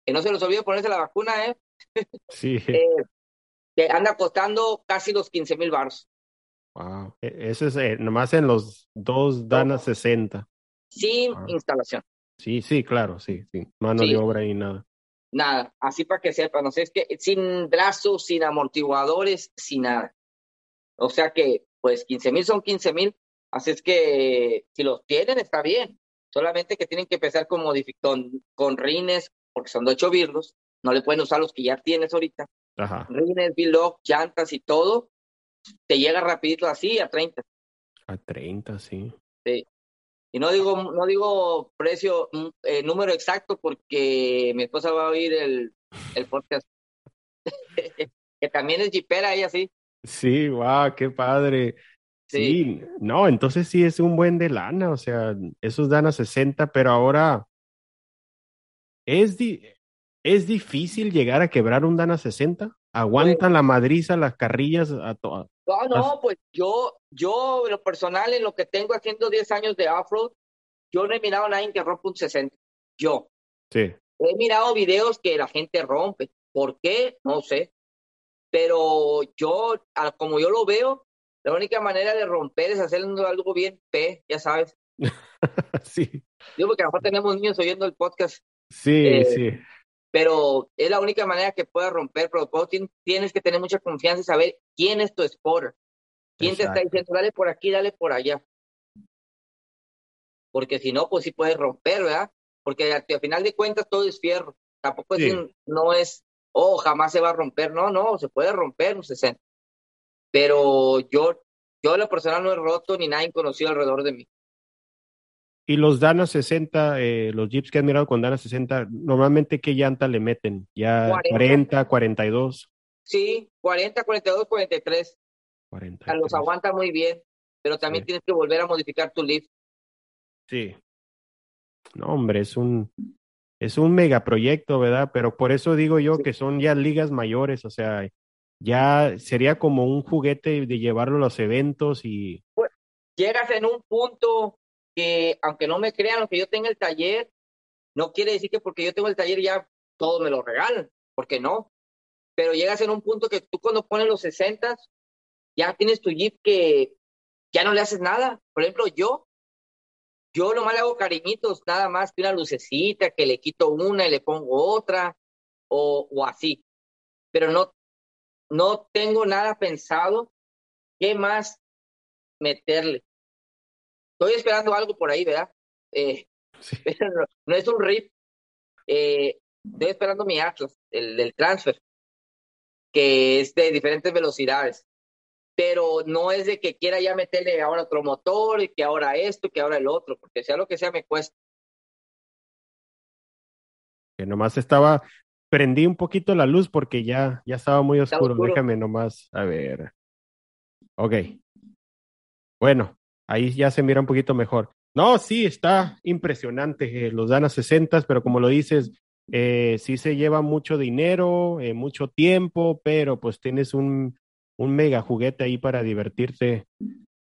Que no se los olvide ponerse la vacuna, ¿eh? Sí. eh, que anda costando casi los 15 mil baros. Wow. E, eso es eh, nomás en los dos Dana 60. Sin instalación. Sí, sí, claro, sí, sí. Mano de obra y nada. Nada, así para que sepan, no sé, es que sin brazos, sin amortiguadores, sin nada. O sea que pues 15 mil son 15 mil. Así es que si los tienen, está bien. Solamente que tienen que empezar con, con, con rines, porque son de 8 virlos. No le pueden usar los que ya tienes ahorita. Ajá. Rines, biloc, llantas y todo. Te llega rapidito así a 30. A 30, sí. Sí. Y no digo, no digo precio, mm, eh, número exacto, porque mi esposa va a oír el, el podcast. que también es jipera, ella sí. Sí, wow, qué padre. Sí. no, entonces sí es un buen de lana, o sea, esos dan a 60, pero ahora es, es difícil llegar a quebrar un Dana 60. ¿Aguantan la madriza, las carrillas a todas? No, no, pues yo, yo, lo personal, en lo que tengo haciendo 10 años de off-road, yo no he mirado a nadie que rompa un 60. Yo. Sí. He mirado videos que la gente rompe. ¿Por qué? No sé. Pero yo, como yo lo veo, la única manera de romper es haciendo algo bien P, ya sabes. sí. Digo, porque a lo mejor tenemos niños oyendo el podcast. Sí, eh, sí pero es la única manera que puedas romper, pero tienes que tener mucha confianza y saber quién es tu spotter, quién te está diciendo, dale por aquí, dale por allá. Porque si no, pues sí puedes romper, ¿verdad? Porque al, final de cuentas todo es fierro. Tampoco es, no es, oh, jamás se va a romper. No, no, se puede romper un 60. Pero yo, yo la persona no he roto ni nadie conocido alrededor de mí. Y los Dana 60, eh, los Jeeps que han mirado con Dana 60, normalmente ¿qué llanta le meten? ¿Ya 40, 42? Sí, 40, 42, 43. 40. Los aguanta muy bien, pero también tienes que volver a modificar tu lift. Sí. No, hombre, es un, es un megaproyecto, ¿verdad? Pero por eso digo yo que son ya ligas mayores, o sea, ya sería como un juguete de llevarlo a los eventos y... Pues, llegas en un punto que aunque no me crean lo que yo tenga el taller, no quiere decir que porque yo tengo el taller ya todo me lo regalan, porque no. Pero llegas en un punto que tú cuando pones los 60, ya tienes tu Jeep que ya no le haces nada. Por ejemplo, yo, yo nomás le hago cariñitos, nada más que una lucecita, que le quito una y le pongo otra, o, o así. Pero no, no tengo nada pensado qué más meterle. Estoy esperando algo por ahí, ¿verdad? Eh, no, es un RIP. Eh, estoy esperando mi Atlas, el del transfer, que es de diferentes velocidades. Pero no es de que quiera ya meterle ahora otro motor y que ahora esto, que ahora el otro, porque sea lo que sea me cuesta. Que nomás estaba, prendí un poquito la luz porque ya, ya estaba muy oscuro. oscuro. Déjame nomás, a ver. Ok. Bueno, ahí ya se mira un poquito mejor. No, sí, está impresionante. Eh, los dan a 60, pero como lo dices, eh, sí se lleva mucho dinero, eh, mucho tiempo, pero pues tienes un, un mega juguete ahí para divertirte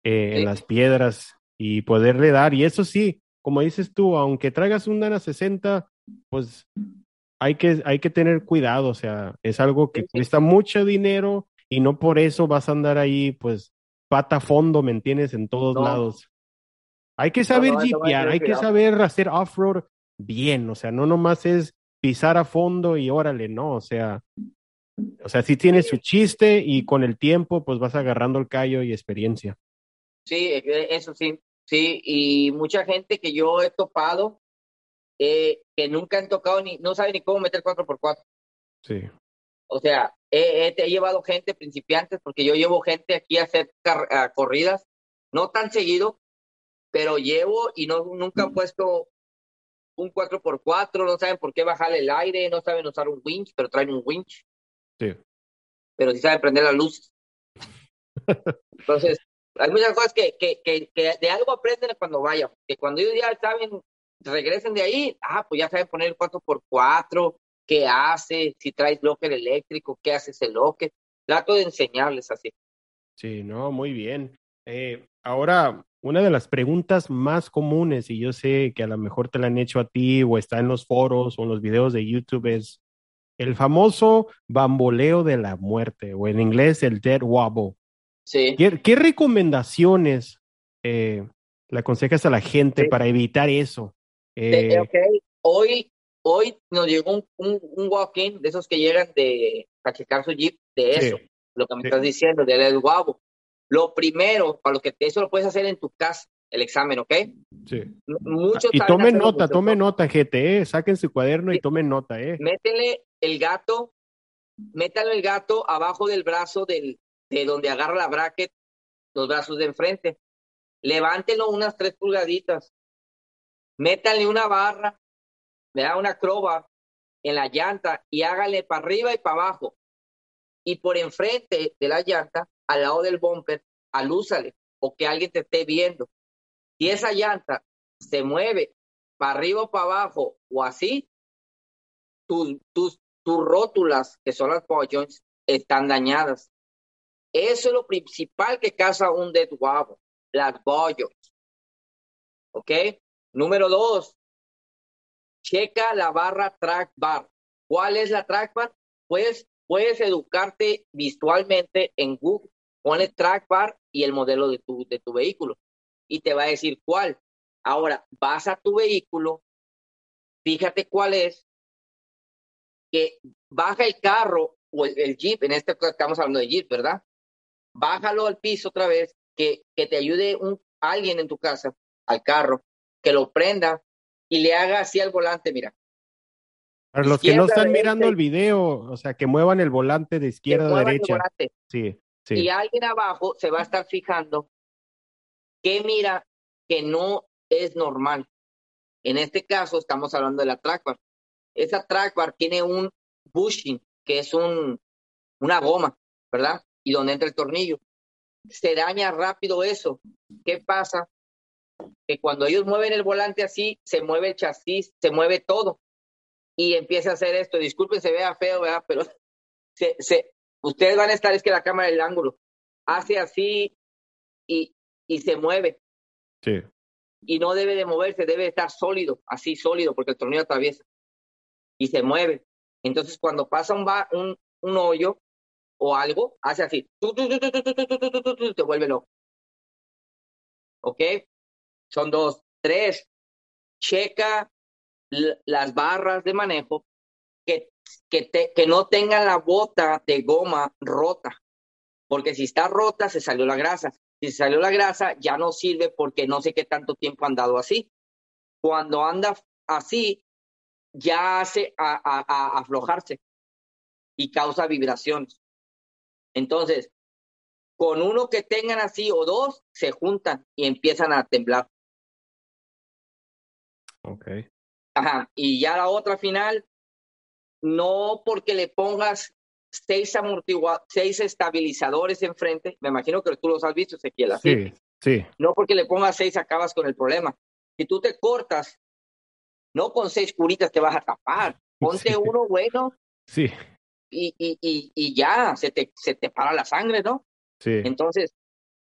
en las piedras y poderle dar. Y eso sí, como dices tú, aunque traigas un Dana 60, pues hay que, hay que tener cuidado, o sea, es algo que cuesta mucho dinero y no por eso vas a andar ahí, pues, pata a fondo, ¿me entiendes? En todos lados. Hay que saber no, hay que saber hacer off-road bien, o sea, no nomás es pisar a fondo y órale, no, o sea, o sea, sí tiene su chiste y con el tiempo pues vas agarrando el callo y experiencia. Sí, e, e, eso sí, sí, y mucha gente que yo he topado eh, que nunca han tocado ni, no saben ni cómo meter 4x4. Sí. O sea, he, he, llevado gente, principiantes, porque yo llevo gente aquí a hacer corridas, no tan seguido, pero llevo y no nunca han puesto un 4x4, no saben por qué bajarle el aire, no saben usar un winch, pero traen un winch. Sí. Pero sí saben prender las luces. Entonces, hay muchas cosas que, que, que, que, de algo aprenden cuando vayan, que cuando ellos ya saben, regresen de ahí, ah, pues ya saben poner el 4x4, qué hace, si traes locker eléctrico, qué hace ese locker. Trato de enseñarles así. Sí, no, muy bien. Eh, ahora, una de las preguntas más comunes, y yo sé que a lo mejor te la han hecho a ti o está en los foros o en los videos de YouTube, es el famoso bamboleo de la muerte, o en inglés el dead wobble. Sí. ¿Qué, recomendaciones eh, le aconsejas a la gente para evitar eso? Eh, ok, hoy hoy nos llegó un, un, walk-in de esos que llegan de, a checar su jeep, de eso, lo que me estás diciendo, del guabo. Lo primero, para lo que eso lo puedes hacer en tu casa, el examen, ¿ok? Sí. Muchos y saben tomen nota, mucho. tomen nota, gente, eh. Saquen su cuaderno y Sí. tomen nota, eh. Métele el gato, métale el gato abajo del brazo del, de donde agarra la bracket, los brazos de enfrente. Levántelo unas tres pulgaditas. Métale una barra, ¿verdad? Una croba en la llanta y hágale para arriba y para abajo. Y por enfrente de la llanta, al lado del bumper, alúzale o que alguien te esté viendo. Si esa llanta se mueve para arriba o para abajo o así, tus, tus, tus rótulas, que son las power joints, están dañadas. Eso es lo principal que causa un dead wobble, las ball joints. ¿Ok? Número dos, checa la barra track bar. ¿Cuál es la track bar? Pues puedes educarte visualmente en Google. Pone track bar y el modelo de tu, de tu vehículo y te va a decir cuál. Ahora, vas a tu vehículo, fíjate cuál es, que baja el carro o el, el Jeep, en este caso estamos hablando de Jeep, ¿verdad? Bájalo al piso otra vez, que, que te ayude un, alguien en tu casa, al carro, que lo prenda y le haga así al volante, mira. Para los que no están derecha mirando el video, o sea, que muevan el volante de izquierda a derecha. Sí, sí. Y alguien abajo se va a estar fijando que mira que no es normal. En este caso estamos hablando de la. Esa track bar tiene un bushing, que es un, una goma, ¿verdad? Y donde entra el tornillo. Se daña rápido eso. ¿Qué pasa? Que cuando ellos mueven el volante así, se mueve el chasis, se mueve todo. Y empieza a hacer esto. Disculpen, se vea feo, ¿verdad? Pero se, se, ustedes van a estar, es que la cámara del ángulo hace así y, y se mueve. sí. Y no debe de moverse, debe estar sólido, así sólido, porque el tornillo atraviesa y se mueve. Entonces, cuando pasa un, un, un, hoyo o algo, hace así. Te vuelve loco. ¿Ok? Son dos. Tres, checa las barras de manejo que, que, te, que no tengan la bota de goma rota. Porque si está rota, se salió la grasa. Si se salió la grasa, ya no sirve porque no sé qué tanto tiempo han dado así. Cuando anda así, ya hace a, a- a aflojarse y causa vibraciones. Entonces, con uno que tengan así o dos, se juntan y empiezan a temblar. Ok. Ajá. Y ya la otra final, no porque le pongas seis amortigua seis estabilizadores enfrente, me imagino que tú los has visto, Ezequiel, así. Sí, sí. No porque le pongas seis acabas con el problema. Si tú te cortas, no con seis curitas te vas a tapar. Ponte Sí. uno bueno Sí, y, y, y, y ya, se te, se te para la sangre, ¿no? sí. Entonces,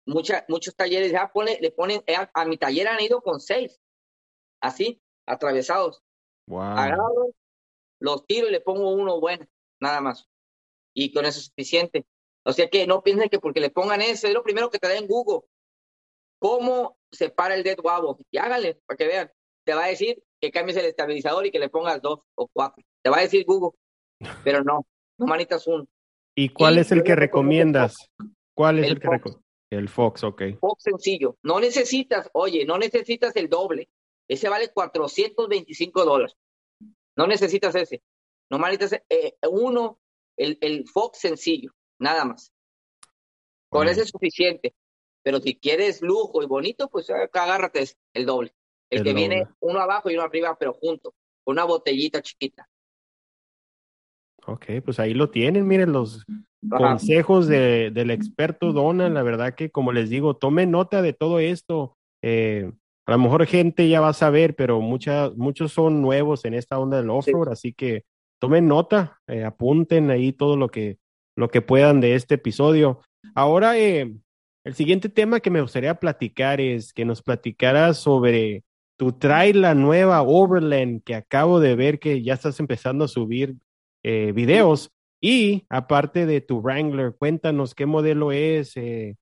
mucha, muchos talleres ya pone, le ponen, eh, a, a mi taller han ido con seis, así, atravesados. Wow. Agarro, los tiro y le pongo uno bueno, nada más. Y con eso es suficiente. O sea que no piensen que porque le pongan eso, es lo primero que te da en Google. ¿Cómo se para el dead wobble? Y háganle para que vean. Te va a decir que cambies el estabilizador y que le pongas dos o cuatro. Te va a decir Google. Pero no, no manitas uno. ¿Y cuál y es el que recomiendas? ¿Cuál es el, El que recomiendas? El Fox, ok. Fox sencillo. No necesitas, oye, no necesitas el doble. Ese vale 425 dólares. No necesitas ese. No necesitas eh, uno, el, el Fox sencillo, nada más. Con ese es suficiente. Pero si quieres lujo y bonito, pues agárrate el doble. El, El que viene uno abajo y uno arriba, pero junto, con una botellita chiquita. Ok, pues ahí lo tienen, miren los Ajá. consejos de, del experto Donald. La verdad que, como les digo, tomen nota de todo esto. Eh, a lo mejor gente ya va a saber, pero mucha, muchos son nuevos en esta onda del off-road, así que tomen nota, eh, apunten ahí todo lo que, lo que puedan de este episodio. Ahora, eh, el siguiente tema que me gustaría platicar es que nos platicaras sobre tu trail, la nueva Overland, que acabo de ver que ya estás empezando a subir eh, videos. Y aparte de tu Wrangler, cuéntanos qué modelo es, eh,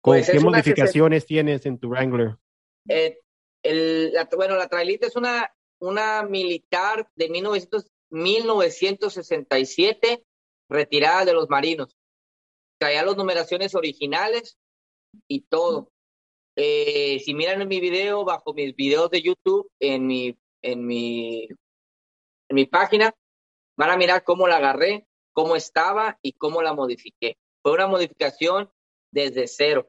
con Pues qué es modificaciones tienes en tu Wrangler. Eh, el, la- bueno, la trailita es una, una militar de 1900 1967, retirada de los marinos. Traía las numeraciones originales y todo. Eh, si miran en mi video, bajo mis videos de YouTube, en mi, en mi, en mi página, van a mirar cómo la agarré, cómo estaba y cómo la modifiqué. Fue una modificación desde cero,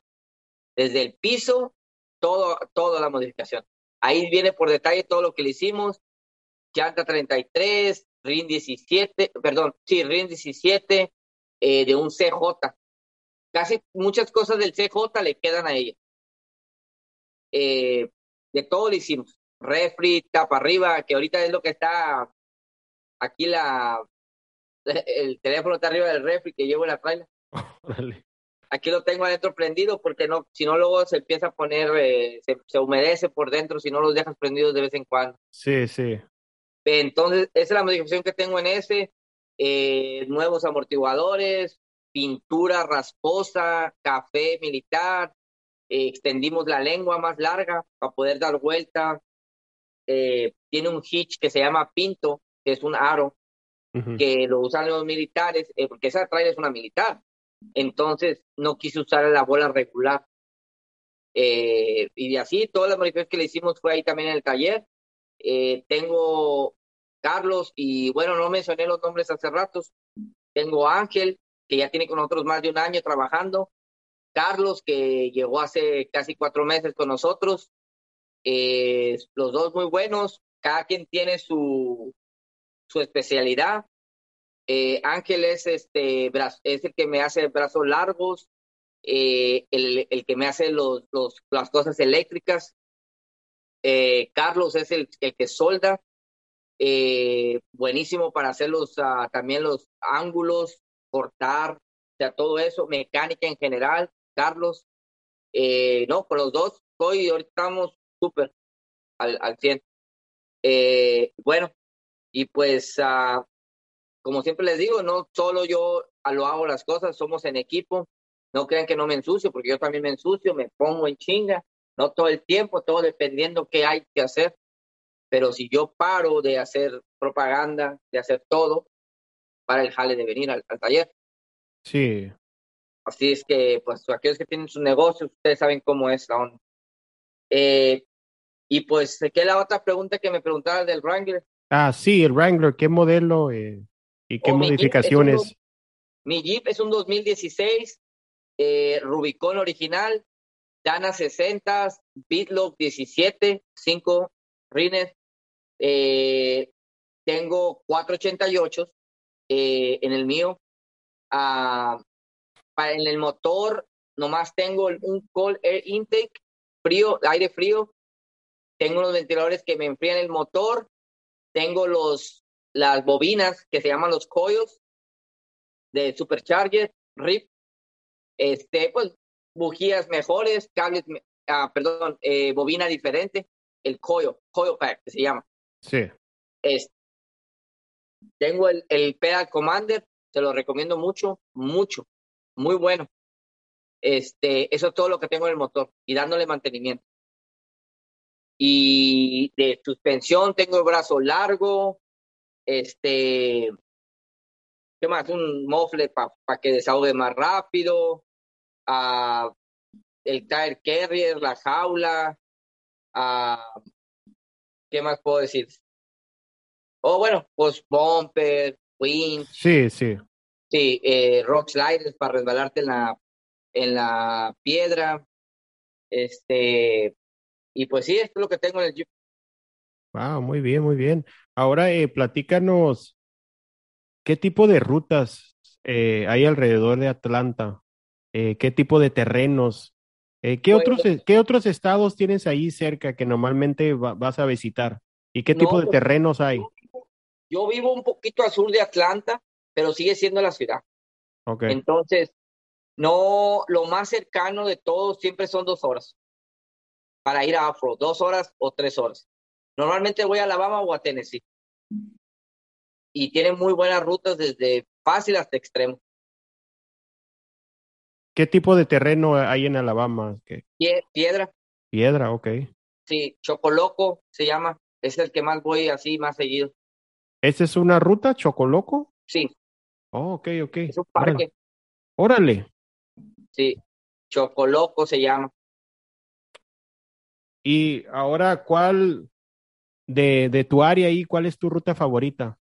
desde el piso, todo, toda la modificación. Ahí viene por detalle todo lo que le hicimos. Llanta 33, RIN 17, perdón, sí, RIN 17, eh, de un CJ. Casi muchas cosas del CJ le quedan a ella. Eh, de todo le hicimos. Refri, tapa arriba, que ahorita es lo que está aquí la el teléfono está arriba del refri que llevo en la trailer. Aquí lo tengo adentro prendido porque no, si no luego se empieza a poner, eh, se, humedece por dentro si no los dejas prendidos de vez en cuando. Sí, sí. Entonces, esa es la modificación que tengo en ese. Eh, nuevos amortiguadores, pintura rasposa, café militar, eh, extendimos la lengua más larga para poder dar vuelta. tiene un hitch que se llama pinto, que es un aro, que lo usan los militares, porque esa trailer es una militar. Entonces no quise usar la bola regular. Eh, y así, todas las modificaciones que le hicimos fue ahí también en el taller. Eh, tengo Carlos y bueno, no mencioné los nombres hace ratos. Tengo Ángel, que ya tiene con nosotros más de un año trabajando. Carlos, que llegó hace casi cuatro meses con nosotros. Eh, los dos muy buenos. Cada quien tiene su, su especialidad. Eh, Ángel es, este, es el que me hace brazos largos, eh, el, el, que me hace los, los, las cosas eléctricas. Carlos es el, el que solda, buenísimo para hacer los, ah, también los ángulos, cortar, o sea, todo eso, mecánica en general, Carlos. no, con los dos, hoy ahorita estamos súper al, al 100. bueno, y pues uh, como siempre les digo, no solo yo lo hago las cosas, somos en equipo. No crean que no me ensucio, porque yo también me ensucio, me pongo en chinga, no todo el tiempo, todo dependiendo qué hay que hacer. Pero si yo paro de hacer propaganda, de hacer todo, para el jale de venir al, taller. Sí. Así es que, pues, aquellos que tienen sus negocios, ustedes saben cómo es la onda. Eh, y pues, ¿qué es la otra pregunta que me preguntaba del Wrangler? Ah, sí, el Wrangler, ¿qué modelo? Eh? ¿Y qué modificaciones? Mi Jeep, es un 2016, eh, Rubicon original, Dana 60, Bitlock 17, 5 rines. Eh, tengo 488 eh, en el mío. Ah, en el motor, nomás tengo un cold air intake, frío, aire frío. Tengo unos ventiladores que me enfrían el motor. Tengo los las bobinas que se llaman los coils de Supercharger, RIP, este, pues bujías mejores, cables, ah, perdón, eh, bobina diferente, el coil, coil pack que se llama. Sí. Es, tengo el, el Pedal Commander, se lo recomiendo mucho, mucho, muy bueno. Este, eso es todo lo que tengo en el motor y dándole mantenimiento. Y de suspensión tengo el brazo largo, este, ¿qué más? Un mofle para que desahogue más rápido, uh, el tire carrier, la jaula, uh, ¿qué más puedo decir? Oh, bueno, pues bumper, winch. Sí, sí. Sí, eh, rock sliders para resbalarte en la, en la piedra. Este, y pues sí, esto es lo que tengo en el Jeep. Wow, muy bien, muy bien. Ahora, eh, platícanos, ¿qué tipo de rutas eh, hay alrededor de Atlanta? ¿Qué tipo de terrenos? ¿qué, otros, Pues- ¿Qué otros estados tienes ahí cerca que normalmente va- vas a visitar? ¿Y qué tipo de pues, terrenos hay? Yo vivo un poquito al sur de Atlanta, pero sigue siendo la ciudad. Ok, Entonces, no, lo más cercano de todos siempre son dos horas para ir a Afro, dos horas o tres horas. Normalmente voy a Alabama o a Tennessee. Y tienen muy buenas rutas desde fácil hasta extremo. ¿qué tipo de terreno hay en Alabama? Piedra, Piedra, ok. sí, Chocoloco se llama, es el que más voy así más seguido. ¿Esta es una ruta, Chocoloco? Sí, Oh, ok, ok. es un parque, Órale. sí. Chocoloco se llama. Y ahora, ¿cuál de, de tu área ahí, cuál es tu ruta favorita?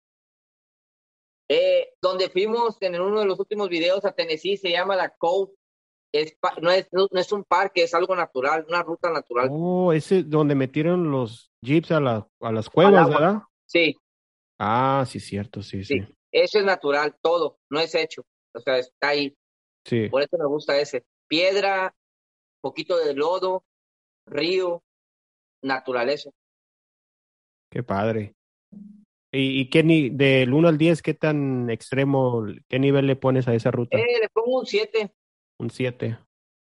Eh, donde fuimos en uno de los últimos videos a Tennessee se llama la Cove. Es, no, es, no, es un parque, es algo natural, una ruta natural. Oh, ese donde metieron los jeeps a, la, a las cuevas, ¿verdad? Sí. Ah, sí, cierto, sí, sí, sí. Eso es natural, todo, no es hecho. O sea, está ahí. Sí. Por eso me gusta ese. Piedra, poquito de lodo, río, naturaleza. Qué padre. ¿Y, y qué ni del 1 al 10, qué tan extremo, qué nivel le pones a esa ruta? Eh, le pongo un 7. Un 7.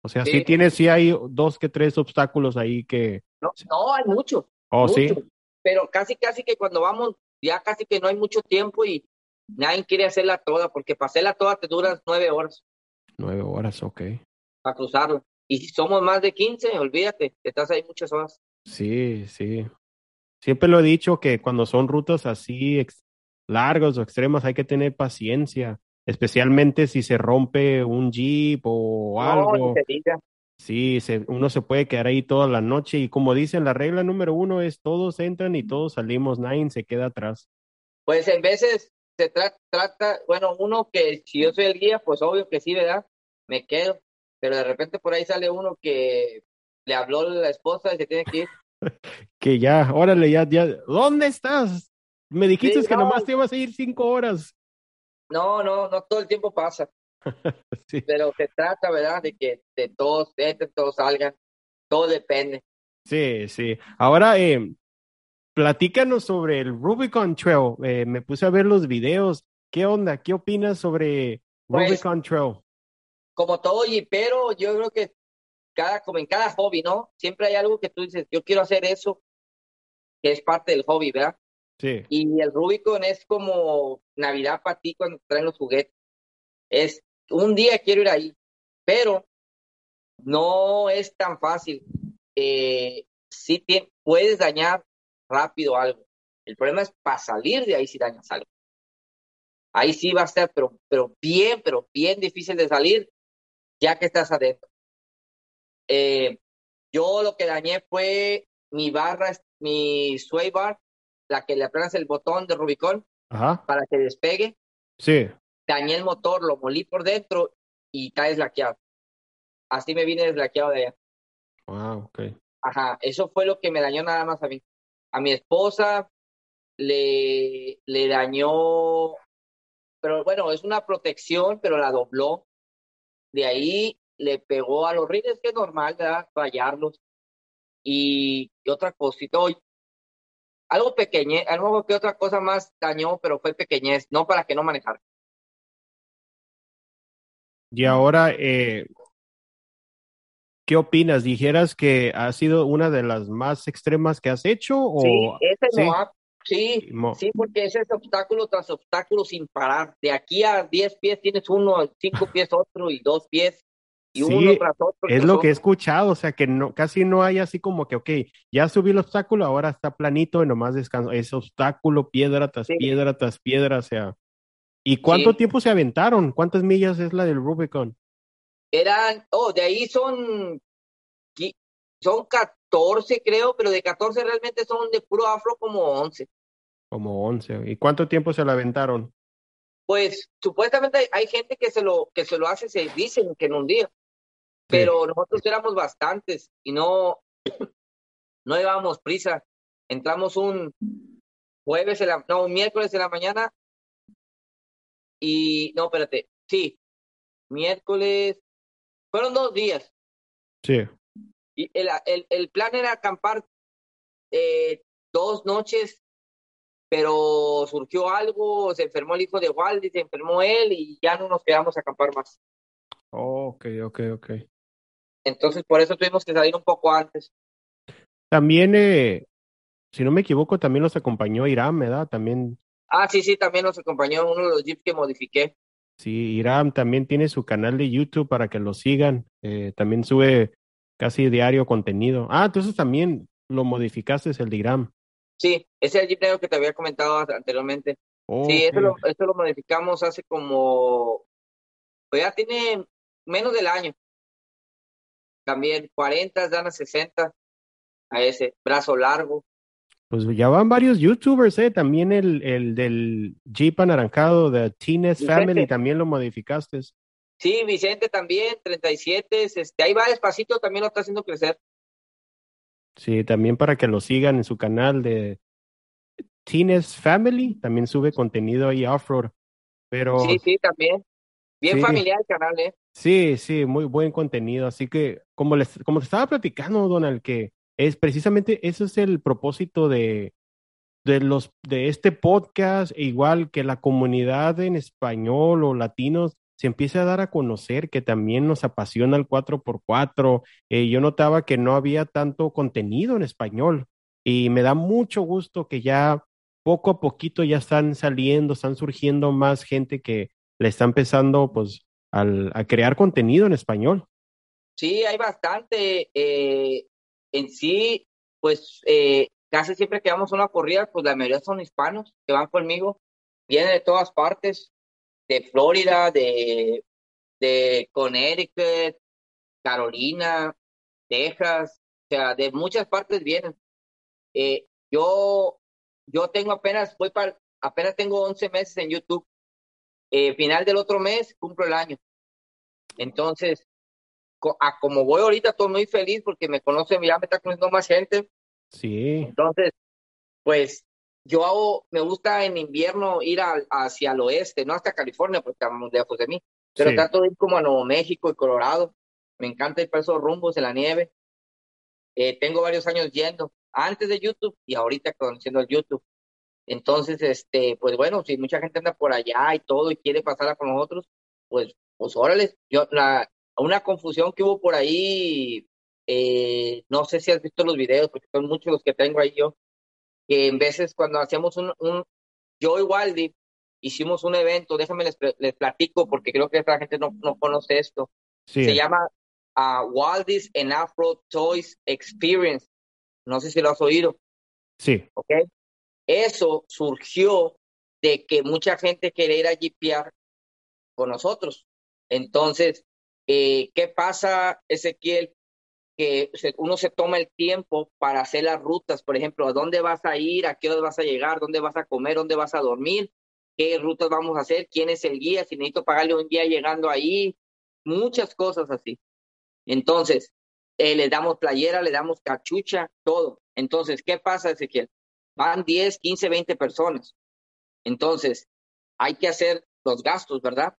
O sea, sí. sí tienes, sí hay dos que tres obstáculos ahí que... No, no hay muchos. Oh, mucho. sí. Pero casi, casi que cuando vamos, ya casi que no hay mucho tiempo y nadie quiere hacerla toda, porque para hacerla toda te duras nueve horas. Nueve horas, ok. Para cruzarlo. Y si somos más de 15, olvídate, estás ahí muchas horas. Sí, sí. Siempre lo he dicho que cuando son rutas así largas o extremas hay que tener paciencia, especialmente si se rompe un jeep o algo. Sí, se, uno se puede quedar ahí toda la noche y como dicen, la regla número uno es todos entran y todos salimos, nadie se queda atrás. Pues en veces se tra trata, bueno, uno que si yo soy el guía, pues obvio que sí, ¿verdad? Me quedo, pero de repente por ahí sale uno que le habló la esposa y se tiene que ir. Que ya, órale, ya, ya, ¿dónde estás? Me dijiste Sí, que no. nomás te ibas a ir cinco horas. No, no, no todo el tiempo pasa, Sí. pero se trata, ¿verdad? De que de todos entren, todos salgan, todo depende. Sí, sí. Ahora, eh, platícanos sobre el Rubicon Trail. Eh, me puse a ver los videos. ¿Qué onda? ¿Qué opinas sobre Pues- Rubicon Trail? Como todo pero yo creo que cada, como en cada hobby, ¿no? Siempre hay algo que tú dices, yo quiero hacer eso, que es parte del hobby, ¿verdad? Sí, Y el Rubicon es como Navidad para ti cuando traen los juguetes. Es un día quiero ir ahí, pero no es tan fácil. Eh, sí puedes dañar rápido algo. El problema es para salir de ahí si dañas algo. Ahí sí va a estar, pero, pero bien, pero bien difícil de salir ya que estás adentro. Eh, yo lo que dañé fue mi barra, mi sway bar, la que le apretas el botón de Rubicon ajá, para que despegue. sí. Dañé el motor, lo molí por dentro y está deslaqueado. Así me vine deslaqueado de allá. Wow, ok. Ajá, eso fue lo que me dañó nada más a mí. A mi esposa le, le dañó, pero bueno, es una protección, pero la dobló. De ahí le pegó a los rines, que es normal, ¿verdad? Fallarlos. Y, otra cosita, oye, algo pequeñez, algo que otra cosa más dañó, pero fue pequeñez, no para que no manejara. Y ahora, eh, ¿qué opinas? ¿Dijeras que ha sido una de las más extremas que has hecho? O... Sí, ese sí. Moab, sí, porque ese es obstáculo tras obstáculo sin parar. De aquí a 10 pies tienes uno, 5 pies otro y dos pies y Sí, uno tras otro. Es lo otro. que he escuchado, o sea que no, casi no hay así como que, ok, ya subí el obstáculo, ahora está planito y nomás descanso. Es obstáculo, piedra tras Sí. piedra tras piedra, o sea. ¿Y cuánto tiempo se aventaron? ¿Cuántas millas es la del Rubicon? Eran, oh, de ahí son, son 14 creo, pero de 14 realmente son de puro afro como 11. Como 11. ¿Y cuánto tiempo se la aventaron? Pues supuestamente hay, hay gente que se lo que se lo hace, se dicen que en un día, pero nosotros éramos bastantes y no no llevábamos prisa. Entramos un jueves, en la, no, un miércoles en la mañana y no, espérate, sí, miércoles, fueron dos días Sí. y el, el, el plan era acampar eh, dos noches, pero surgió algo, se enfermó el hijo de Waldi, se enfermó él y ya no nos quedamos a acampar más. Oh, ok, ok, ok. Entonces, por eso tuvimos que salir un poco antes. También, eh, si no me equivoco, también los acompañó Irán, ¿verdad? También, Ah, sí, sí, también nos acompañó uno de los jeeps que modifiqué. Sí, Irán también tiene su canal de YouTube para que lo sigan. Eh, también sube casi diario contenido. Ah, entonces también lo modificaste, el de Irán. Sí, ese es el que te había comentado anteriormente. Oh, Sí, eso lo, eso lo modificamos hace como, pues ya tiene menos del año. también 40, dan a 60 a ese brazo largo. Pues ya van varios youtubers, ¿eh? También el, el del Jeep anaranjado de Teenage Family también lo modificaste. Sí, Vicente también, 37, este, ahí va despacito, también lo está haciendo crecer. Sí, también para que lo sigan en su canal de Teenage Family, también sube contenido ahí off-road. Pero... Sí, sí, también. Bien familiar el canal, ¿eh? Sí, sí, muy buen contenido. Así que, como les, como te estaba platicando, Donald, que es precisamente eso es el propósito de, de los de este podcast, e igual que la comunidad en español o latinos se empiece a dar a conocer que también nos apasiona el 4x4. Eh, yo notaba que no había tanto contenido en español y me da mucho gusto que ya poco a poquito ya están saliendo, están surgiendo más gente que le está empezando pues al, a crear contenido en español. Sí, hay bastante. Eh, en sí, pues eh, casi siempre que vamos a una corrida, pues la mayoría son hispanos que van conmigo, vienen de todas partes, de Florida, de, de Connecticut, Carolina, Texas, o sea, de muchas partes vienen. Eh, yo, yo tengo apenas, voy para, apenas tengo 11 meses en YouTube. Eh, final del otro mes cumplo el año. Entonces, a como voy ahorita, estoy muy feliz porque me conocen, ya me está conociendo más gente. Sí. Entonces, pues yo hago, me gusta en invierno ir hacia el oeste, no hasta California, porque estamos lejos de mí, pero trato de ir como a Nuevo México y Colorado. Me encanta ir para esos rumbos en la nieve. Eh, tengo varios años yendo, antes de YouTube y ahorita conociendo el YouTube. Entonces, este, pues bueno, si mucha gente anda por allá y todo y quiere pasarla con nosotros, pues, pues órale. Yo, la, una confusión que hubo por ahí, eh, no sé si has visto los videos, porque son muchos los que tengo ahí yo, que en veces cuando hacíamos un, un yo y Waldi hicimos un evento, déjame les, les platico porque creo que la gente no, no conoce esto. Se llama uh, Waldi's and Afro Toys Experience. No sé si lo has oído. Sí. ¿Ok? Eso surgió de que mucha gente quería ir a GPR con nosotros. Entonces, eh, ¿qué pasa, Ezequiel? que uno se toma el tiempo para hacer las rutas, por ejemplo, a dónde vas a ir, a qué hora vas a llegar, dónde vas a comer, dónde vas a dormir, qué rutas vamos a hacer, quién es el guía, si necesito pagarle un guía llegando ahí, muchas cosas así. Entonces, eh, le damos playera, le damos cachucha, todo. Entonces, ¿qué pasa, Ezequiel? Van 10, 15, 20 personas. Entonces, hay que hacer los gastos, ¿verdad?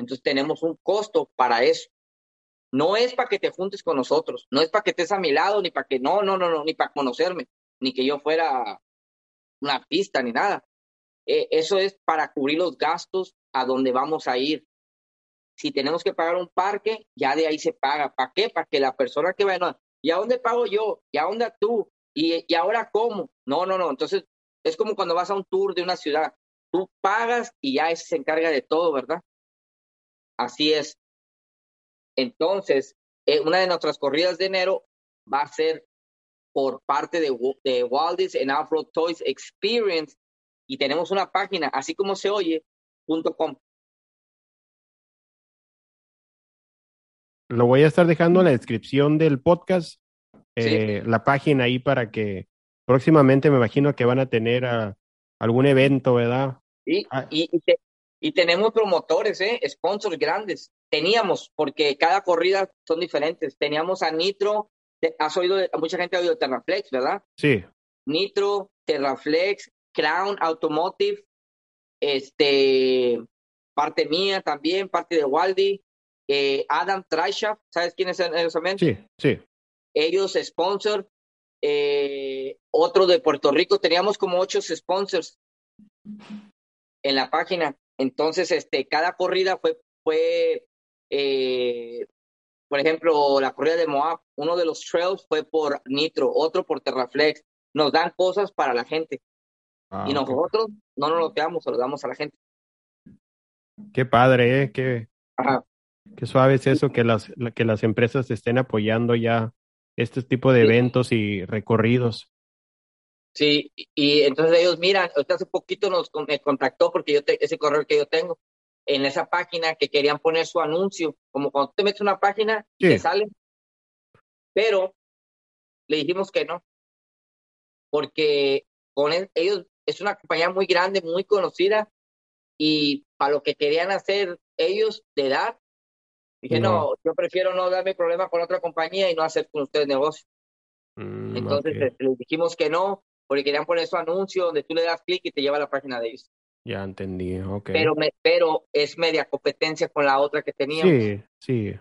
Entonces, tenemos un costo para eso. No es para que te juntes con nosotros, no es para que estés a mi lado, ni para que, no, no, no, no, ni para conocerme, ni que yo fuera una pista, ni nada. Eh, eso es para cubrir los gastos a donde vamos a ir. Si tenemos que pagar un parque, ya de ahí se paga. ¿Para qué? Para que la persona que va, no, ¿y a dónde pago yo? ¿Y a dónde tú? ¿Y, ¿Y ahora cómo? No, no, no. Entonces, es como cuando vas a un tour de una ciudad. Tú pagas y ya se encarga de todo, ¿verdad? Así es. Entonces, eh, una de nuestras corridas de enero va a ser por parte de, de Waldi's en Afro Toys Experience y tenemos una página, así como se oye, punto com. Lo voy a estar dejando en la descripción del podcast, eh, la página ahí para que próximamente me imagino que van a tener ah, algún evento, ¿verdad? Sí, ah. y, y tenemos promotores, ¿eh? sponsors grandes. Teníamos, porque cada corrida son diferentes. Teníamos a Nitro, has oído, mucha gente ha oído Terraflex, ¿verdad? Sí. Nitro, Terraflex, Crown Automotive, este, parte mía también, parte de Waldi, eh, Adam Trishaft, ¿sabes quiénes son ellos también? Sí, sí. Ellos sponsor, eh, otro de Puerto Rico, teníamos como ocho sponsors en la página. Entonces, este, cada corrida fue, fue eh, por ejemplo, la corrida de Moab, uno de los trails fue por Nitro, otro por Terraflex. Nos dan cosas para la gente. Ah, y nosotros no nos lo quedamos, se lo damos a la gente. Qué padre, ¿eh? Qué, qué suave es eso, que las, que las empresas estén apoyando ya este tipo de eventos y recorridos. Sí, y entonces ellos miran, hace poquito nos me contactó porque yo ese correo que yo tengo en esa página que querían poner su anuncio, como cuando te metes una página, te sale. Pero le dijimos que no, porque con ellos es una compañía muy grande, muy conocida, y para lo que querían hacer ellos de edad, dije, no, yo prefiero no darme problema con otra compañía y no hacer con ustedes negocio. Mm, Entonces les, dijimos que no, porque querían poner su anuncio donde tú le das clic y te lleva a la página de ellos. Ya entendí, ok. Pero, me, pero es media competencia con la otra que teníamos. Sí, sí.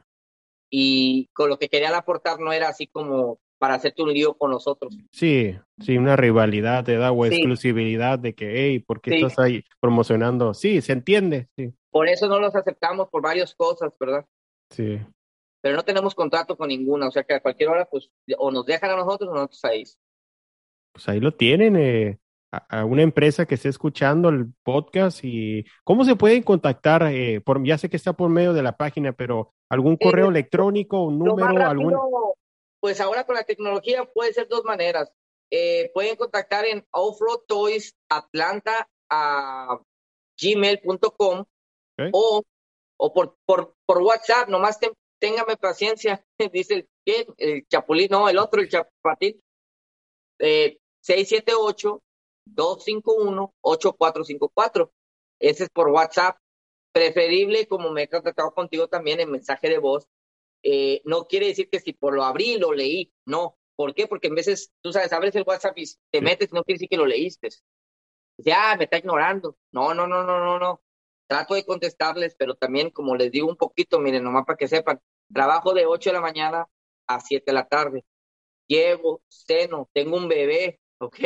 Y con lo que querían aportar no era así como para hacerte un lío con nosotros. Sí, sí, una rivalidad te da o exclusividad de que, hey, ¿por qué estás ahí promocionando? Sí, se entiende, sí. Por eso no los aceptamos por varias cosas, ¿verdad? Sí. Pero no tenemos contrato con ninguna, o sea que a cualquier hora, pues, o nos dejan a nosotros o nosotros a ellos. Pues ahí lo tienen, eh, a, una empresa que esté escuchando el podcast y cómo se pueden contactar, eh, por, ya sé que está por medio de la página, pero algún eh, correo electrónico, un número, algún pues ahora con la tecnología puede ser dos maneras. Eh, pueden contactar en Offroad Toys Atlanta a gmail.com o, o por, por, por WhatsApp, nomás téngame paciencia, dice el, el Chapulín, no, el otro, el Chapatín, eh, 678-251-8454. Ese es por WhatsApp. Preferible, como me he contactado contigo también en mensaje de voz, eh, no quiere decir que si por lo abrí lo leí, no. ¿Por qué? Porque en veces, tú sabes, abres el WhatsApp y te metes, no quiere decir que lo leíste. Dice, ah, me está ignorando. No, no, no, no, no, no. Trato de contestarles, pero también, como les digo un poquito, miren, nomás para que sepan, trabajo de 8 de la mañana a 7 de la tarde. Llevo, ceno, tengo un bebé, ¿ok?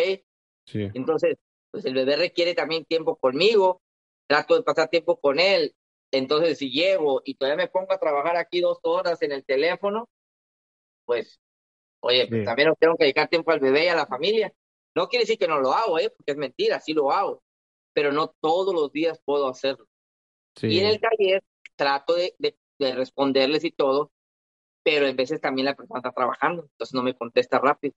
Sí. Entonces, pues el bebé requiere también tiempo conmigo, trato de pasar tiempo con él, entonces, si llego y todavía me pongo a trabajar aquí dos horas en el teléfono, pues, oye, pues, también tengo que dedicar tiempo al bebé y a la familia. No quiere decir que no lo hago, ¿eh? porque es mentira, sí lo hago, pero no todos los días puedo hacerlo. Y en el taller trato de, de, responderles y todo, pero en veces también la persona está trabajando, entonces no me contesta rápido.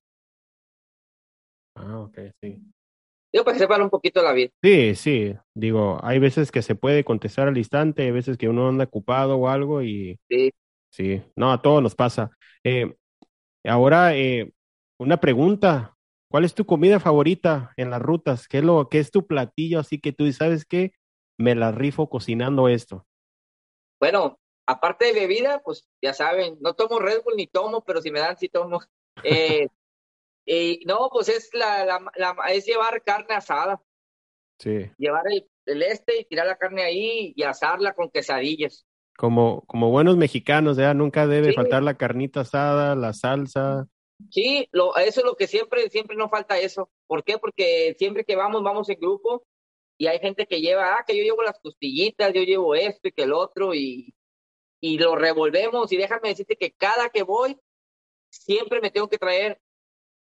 Ah, ok, sí. Digo, para que sepan un poquito la vida. Sí, sí. Digo, hay veces que se puede contestar al instante, hay veces que uno anda ocupado o algo y... Sí. Sí, no, a todos nos pasa. Eh, ahora, eh, una pregunta. ¿Cuál es tu comida favorita en las rutas? ¿Qué es, lo, qué es tu platillo? Así que tú sabes que me la rifo cocinando esto. Bueno, aparte de bebida, pues ya saben, no tomo Red Bull ni tomo, pero si me dan, sí tomo. Eh, y no, pues es, la, la, es llevar carne asada. Sí. Llevar el, este y tirar la carne ahí y asarla con quesadillas. Como, como buenos mexicanos, ya nunca debe faltar la carnita asada, la salsa. Sí, lo, eso es lo que siempre, siempre nos falta eso. ¿Por qué? Porque siempre que vamos, vamos en grupo y hay gente que lleva, ah, que yo llevo las costillitas, yo llevo esto y que el otro y, y lo revolvemos y déjame decirte que cada que voy, siempre me tengo que traer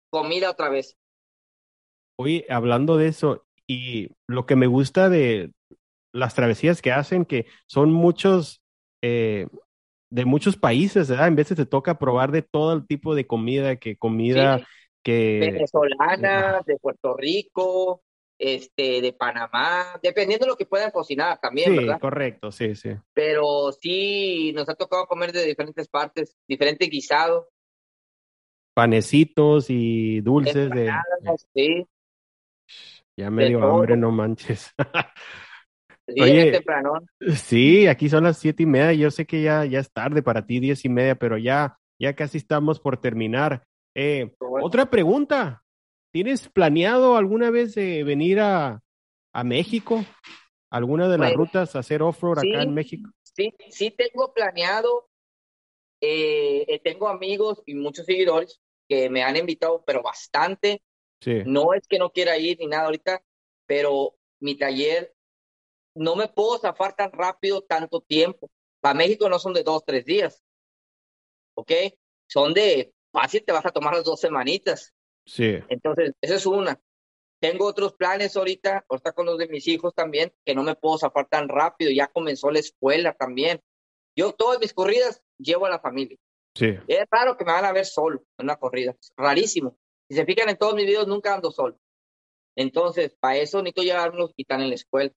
comida otra vez. Oye, hablando de eso, y lo que me gusta de las travesías que hacen, que son muchos, eh, de muchos países, ¿verdad? En veces te toca probar de todo el tipo de comida, que comida que... Venezolana, de Puerto Rico, este, de Panamá, dependiendo de lo que puedan cocinar también, sí, ¿verdad? correcto, sí, sí. Pero sí, nos ha tocado comer de diferentes partes, diferentes guisados panecitos y dulces de... Sí. Ya me dio hambre, no manches. Oye, sí, aquí son las siete y media. Yo sé que ya, ya es tarde para ti, diez y media, pero ya, ya casi estamos por terminar. Eh, otra pregunta. ¿Tienes planeado alguna vez venir a, a México? ¿Alguna de las pues, rutas a hacer off-road acá en México? Sí, sí tengo planeado. Eh, eh, tengo amigos y muchos seguidores que me han invitado, pero bastante. No es que no quiera ir ni nada ahorita, pero mi taller no me puedo zafar tan rápido tanto tiempo. Para México no son de dos, tres días. ¿Ok? Son de fácil, te vas a tomar las dos semanitas. Sí. Entonces, esa es una. Tengo otros planes ahorita, ahorita con los de mis hijos también, que no me puedo zafar tan rápido. Ya comenzó la escuela también. Yo todas mis corridas llevo a la familia. Sí. Es raro que me van a ver solo en una corrida. rarísimo. Si se fijan en todos mis videos, nunca ando solo. Entonces, para eso necesito llevarme que están en la escuela.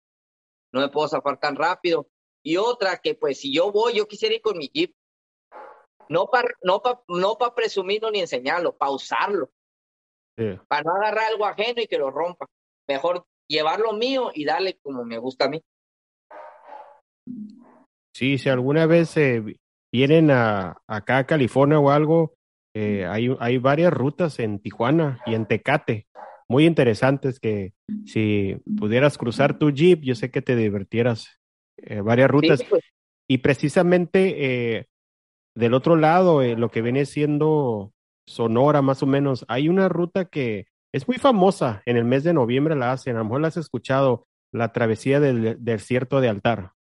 No me puedo zafar tan rápido. Y otra que, pues, si yo voy, yo quisiera ir con mi jeep. No para no no pa presumirlo ni enseñarlo, para Para no agarrar algo ajeno y que lo rompa. Mejor llevar lo mío y darle como me gusta a mí. Sí, si alguna vez eh, vienen a, acá a California o algo, eh, hay, hay varias rutas en Tijuana y en Tecate muy interesantes que si pudieras cruzar tu jeep, yo sé que te divertieras eh, varias rutas. Pues. Y precisamente eh, del otro lado, lo que viene siendo Sonora, más o menos, hay una ruta que es muy famosa. En el mes de noviembre la hacen. A lo mejor la has escuchado, la travesía del desierto de Altar.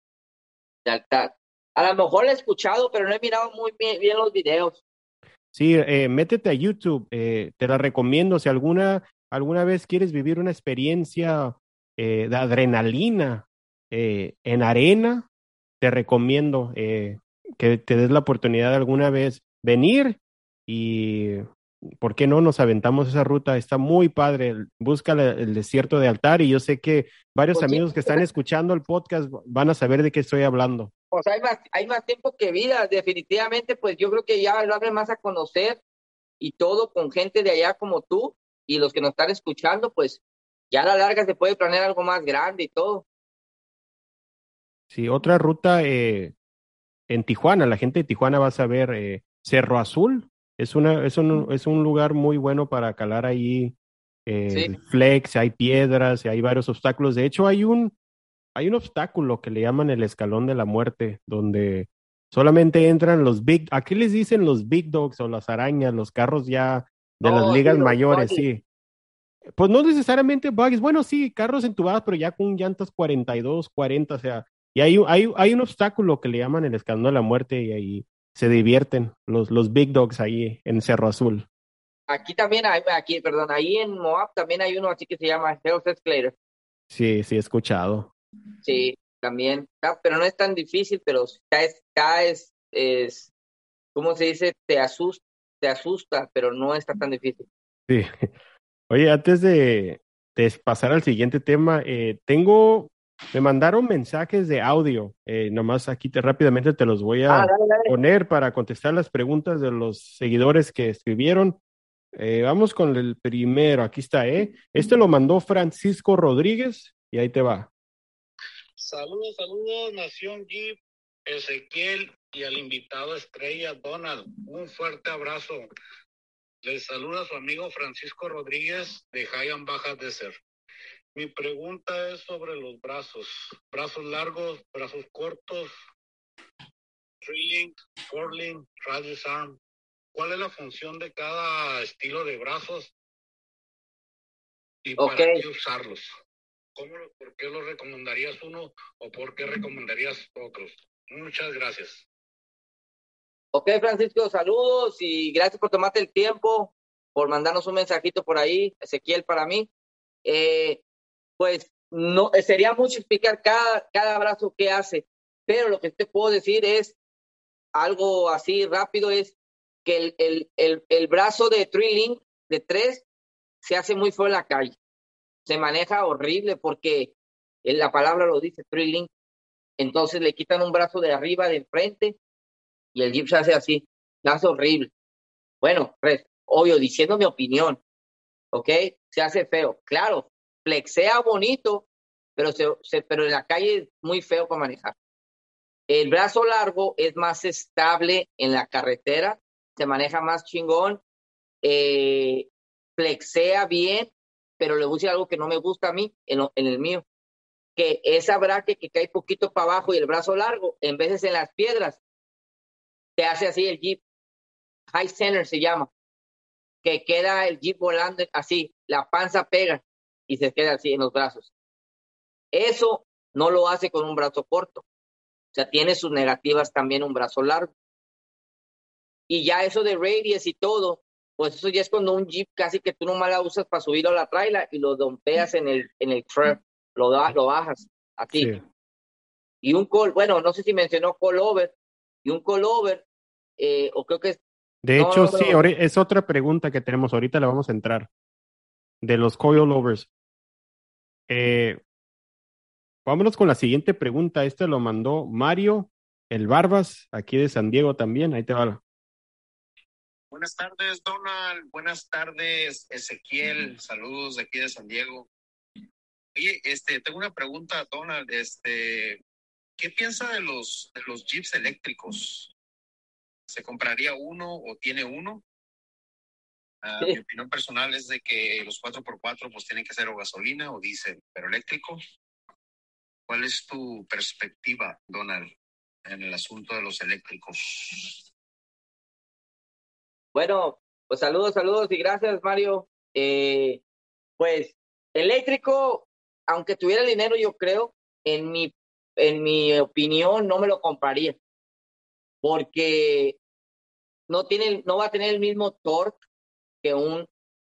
De Altar. A lo mejor la he escuchado, pero no he mirado muy bien, bien los videos. Sí, eh, métete a YouTube, eh, te la recomiendo. Si alguna, alguna vez quieres vivir una experiencia eh, de adrenalina en arena, te recomiendo que te des la oportunidad de alguna vez venir y, ¿por qué no nos aventamos esa ruta? Está muy padre. Busca el desierto de altar y yo sé que varios amigos que están escuchando el podcast van a saber de qué estoy hablando. Pues hay más, hay más tiempo que vida, definitivamente, pues yo creo que ya lo abre más a conocer y todo con gente de allá como tú y los que nos están escuchando, pues ya a la larga se puede planear algo más grande y todo. Sí, otra ruta eh, en Tijuana, la gente de Tijuana va a saber eh, Cerro Azul, es, una, es, un, es un lugar muy bueno para calar ahí eh, flex, hay piedras, hay varios obstáculos. De hecho, hay un, hay un obstáculo que le llaman el escalón de la muerte, donde solamente entran los big, aquí les dicen los big dogs o las arañas, los carros ya de las ligas mayores, sí. Pues no necesariamente buggies, bueno, sí, carros entubados, pero ya con llantas 42, 40, o sea, y hay, hay, hay un obstáculo que le llaman el escalón de la muerte y ahí se divierten los, los big dogs ahí en Cerro Azul. Aquí también hay, aquí, perdón, ahí en Moab también hay uno así que se llama Hell's Escalator. Sí, sí, he escuchado. Sí, también, pero no es tan difícil, pero está, es, es, ¿cómo se dice? Te asusta, te asusta, pero no está tan difícil. Sí. Oye, antes de, de pasar al siguiente tema, eh, tengo me mandaron mensajes de audio, eh, nomás aquí te, rápidamente te los voy a ah, poner para contestar las preguntas de los seguidores que escribieron. Eh, vamos con el primero, aquí está, ¿eh? Este lo mandó Francisco Rodríguez y ahí te va. Saludos, saludos, Nación Jeep, Ezequiel y al invitado estrella Donald. Un fuerte abrazo. Les saluda su amigo Francisco Rodríguez de Hayan Baja Desert. Mi pregunta es sobre los brazos. Brazos largos, brazos cortos, drilling, curling, radius arm. ¿Cuál es la función de cada estilo de brazos? ¿Y para qué usarlos? ¿Cómo, ¿Por qué los recomendarías uno o por qué recomendarías otros? Muchas gracias. Ok, Francisco, saludos y gracias por tomarte el tiempo, por mandarnos un mensajito por ahí, Ezequiel, para mí. Eh, pues no eh, sería mucho explicar cada, cada brazo que hace, pero lo que te puedo decir es algo así rápido, es que el, el, el, el brazo de Trilling de tres se hace muy feo en la calle. Se maneja horrible porque la palabra lo dice, Trilling. Entonces le quitan un brazo de arriba, de enfrente, y el jeep se hace así. Se hace horrible. Bueno, pues, obvio, diciendo mi opinión, ¿ok? Se hace feo. Claro, flexea bonito, pero, se, pero en la calle es muy feo para manejar. El brazo largo es más estable en la carretera, se maneja más chingón, eh, flexea bien, pero le voy a decir algo que no me gusta a mí en, en el mío, que esa braque que cae poquito para abajo y el brazo largo, en veces en las piedras, te hace así el jeep, high center se llama, que queda el jeep volando así, la panza pega y se queda así en los brazos. Eso no lo hace con un brazo corto. O sea, tiene sus negativas también un brazo largo. Y ya eso de radius y todo, pues eso ya es cuando un jeep casi que tú nomás la usas para subirlo a la trailer y lo dompeas en el, en el truck, lo, da, lo bajas a ti. Y un call, bueno, no sé si mencionó call over, y un call over, eh, o creo que es... De hecho, sí, es otra pregunta que tenemos, ahorita le vamos a entrar, de los coilovers. Eh, vámonos con la siguiente pregunta. Este lo mandó Mario, el Barbas, aquí de San Diego también. Ahí te va. buenas tardes, Donald. Buenas tardes, Ezequiel. Saludos de aquí de San Diego. Oye, este, tengo una pregunta, Donald. Este, ¿qué piensa de los de los jeeps eléctricos? ¿Se compraría uno o tiene uno? Uh, Mi opinión personal es de que los 4x4 pues tienen que ser o gasolina o diésel, pero eléctrico. ¿Cuál es tu perspectiva, Donald, en el asunto de los eléctricos? Bueno, pues saludos, saludos y gracias, Mario. Eh, pues eléctrico, aunque tuviera dinero, yo creo, en mi, en mi opinión, no me lo compraría. Porque no, tiene, no va a tener el mismo torque que un,